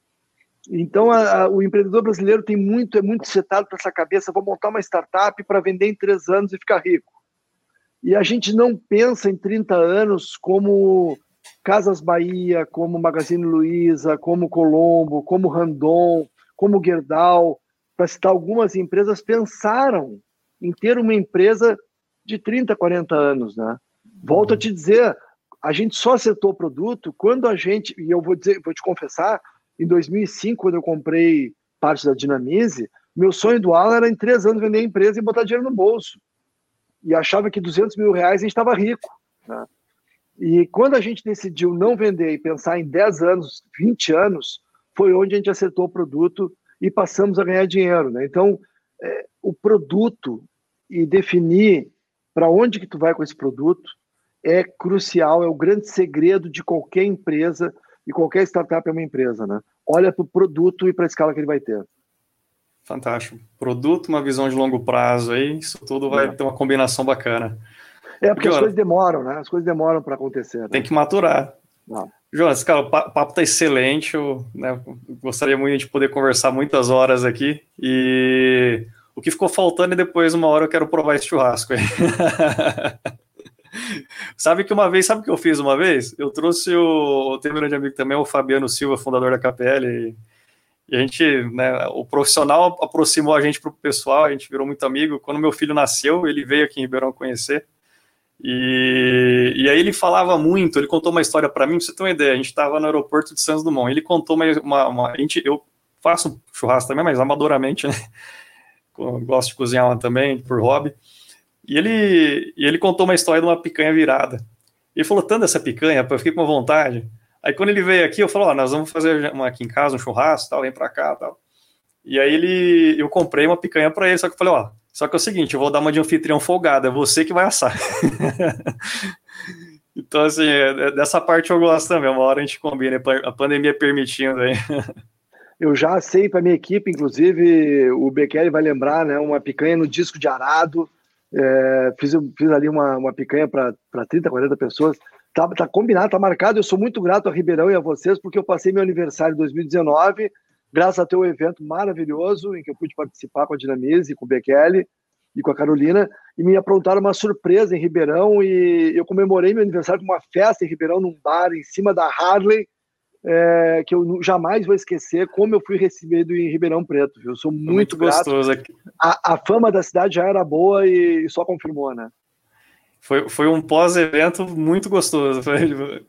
Então, a, a, o empreendedor brasileiro tem muito, é muito setado para essa cabeça, vou montar uma startup para vender em três anos e ficar rico. E a gente não pensa em 30 anos como Casas Bahia, como Magazine Luiza, como Colombo, como Randon, como Gerdau, para citar algumas empresas, pensaram em ter uma empresa de 30, 40 anos, né? Volto a te dizer, a gente só acertou o produto quando a gente, e eu vou dizer, vou te confessar, em 2005, quando eu comprei parte da Dinamize, meu sonho do Alan era em três anos vender a empresa e botar dinheiro no bolso. E achava que 200 mil reais a gente estava rico. Né? E quando a gente decidiu não vender e pensar em 10 anos, 20 anos, foi onde a gente acertou o produto e passamos a ganhar dinheiro. Né? Então, é, o produto e definir para onde que tu vai com esse produto é crucial, é o grande segredo de qualquer empresa e qualquer startup é uma empresa, né? Olha para o produto e para a escala que ele vai ter. Fantástico. Produto, uma visão de longo prazo aí, isso tudo vai é. ter uma combinação bacana. É porque as coisas demoram, né? As coisas demoram para acontecer. Né? Tem que maturar. Jonas, cara, o papo tá excelente. Eu né, gostaria muito de poder conversar muitas horas aqui. E o que ficou faltando é depois, uma hora, eu quero provar esse churrasco aí. sabe que uma vez, sabe o que eu fiz uma vez? Eu trouxe o. Tem um grande amigo também, o Fabiano Silva, fundador da KPL. E, e a gente, né, o profissional aproximou a gente para o pessoal, a gente virou muito amigo. Quando meu filho nasceu, ele veio aqui em Ribeirão conhecer. E, e aí ele falava muito, ele contou uma história para mim, pra você ter uma ideia, a gente estava no aeroporto de Santos Dumont, ele contou uma, uma, uma, a gente, eu faço churrasco também, mas amadoramente, né? gosto de cozinhar também, por hobby, e ele, e ele contou uma história de uma picanha virada, ele falou tanto dessa picanha, eu fiquei com vontade, aí quando ele veio aqui, eu falei, ó, nós vamos fazer uma aqui em casa, um churrasco, tal, vem para cá, tal, e aí ele, eu comprei uma picanha para ele, só que eu falei, ó, só que é o seguinte, eu vou dar uma de anfitrião folgada, é você que vai assar. então, assim, é, é, dessa parte eu gosto também, uma hora a gente combina, a pandemia permitindo aí. Eu já assei para minha equipe, inclusive o Bekele vai lembrar, né? Uma picanha no disco de arado. É, fiz, fiz ali uma, uma picanha para 30, 40 pessoas. Tá, tá combinado, tá marcado. Eu sou muito grato a Ribeirão e a vocês, porque eu passei meu aniversário em 2019 graças a teu evento maravilhoso em que eu pude participar com a Dinamize, com o Bekele e com a Carolina, e me aprontaram uma surpresa em Ribeirão e eu comemorei meu aniversário com uma festa em Ribeirão, num bar em cima da Harley, é, que eu jamais vou esquecer como eu fui recebido em Ribeirão Preto. Viu? Eu sou muito, muito gostoso. Aqui. A, a, fama da cidade já era boa e, e só confirmou, né? Foi, foi um pós-evento muito gostoso. Foi,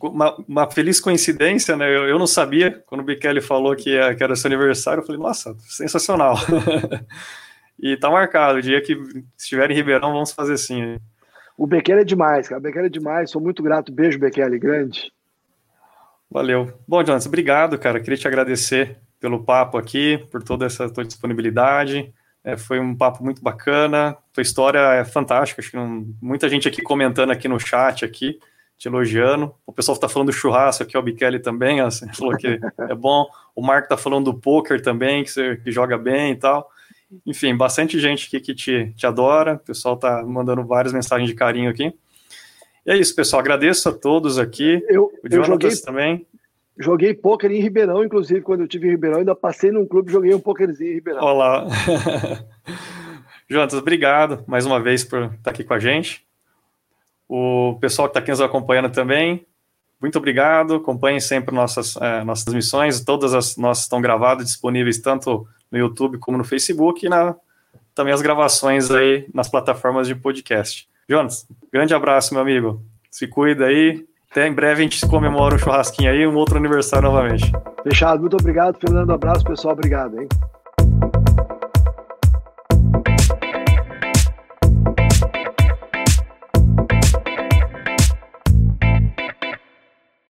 uma, uma, feliz coincidência, né? Eu, eu, não sabia, quando o Bikele falou que, ia, que era seu aniversário, eu falei, nossa, sensacional. e tá marcado, o dia que estiver em Ribeirão, vamos fazer sim. O Bekele é demais, cara. O Bekele é demais, sou muito grato. Beijo, Bekele, grande. Valeu. Bom, Jonas, obrigado, cara. Queria te agradecer pelo papo aqui, por toda essa tua disponibilidade. É, foi um papo muito bacana. Tua história é fantástica. Acho que não, muita gente aqui comentando aqui no chat aqui te elogiando. O pessoal está falando do churrasco aqui, o Bikele também, assim, falou que é bom. O Marco está falando do poker também, que você que joga bem e tal. Enfim, bastante gente aqui que te, te adora. O pessoal está mandando várias mensagens de carinho aqui. E é isso, pessoal. Agradeço a todos aqui. Eu, o eu joguei, também. Joguei poker em Ribeirão, inclusive, quando eu estive em Ribeirão, ainda passei num clube e joguei um pokerzinho em Ribeirão. Olá. Jonatas, obrigado mais uma vez por estar aqui com a gente. O pessoal que está aqui nos acompanhando também, muito obrigado. Acompanhem sempre nossas, é, nossas transmissões. Todas as nossas estão gravadas, disponíveis tanto no YouTube como no Facebook e na, também as gravações aí nas plataformas de podcast. Jonas, grande abraço, meu amigo. Se cuida aí. Até em breve a gente comemora um churrasquinho aí, um outro aniversário novamente. Fechado. Muito obrigado, Fernando. Abraço, pessoal. Obrigado, hein?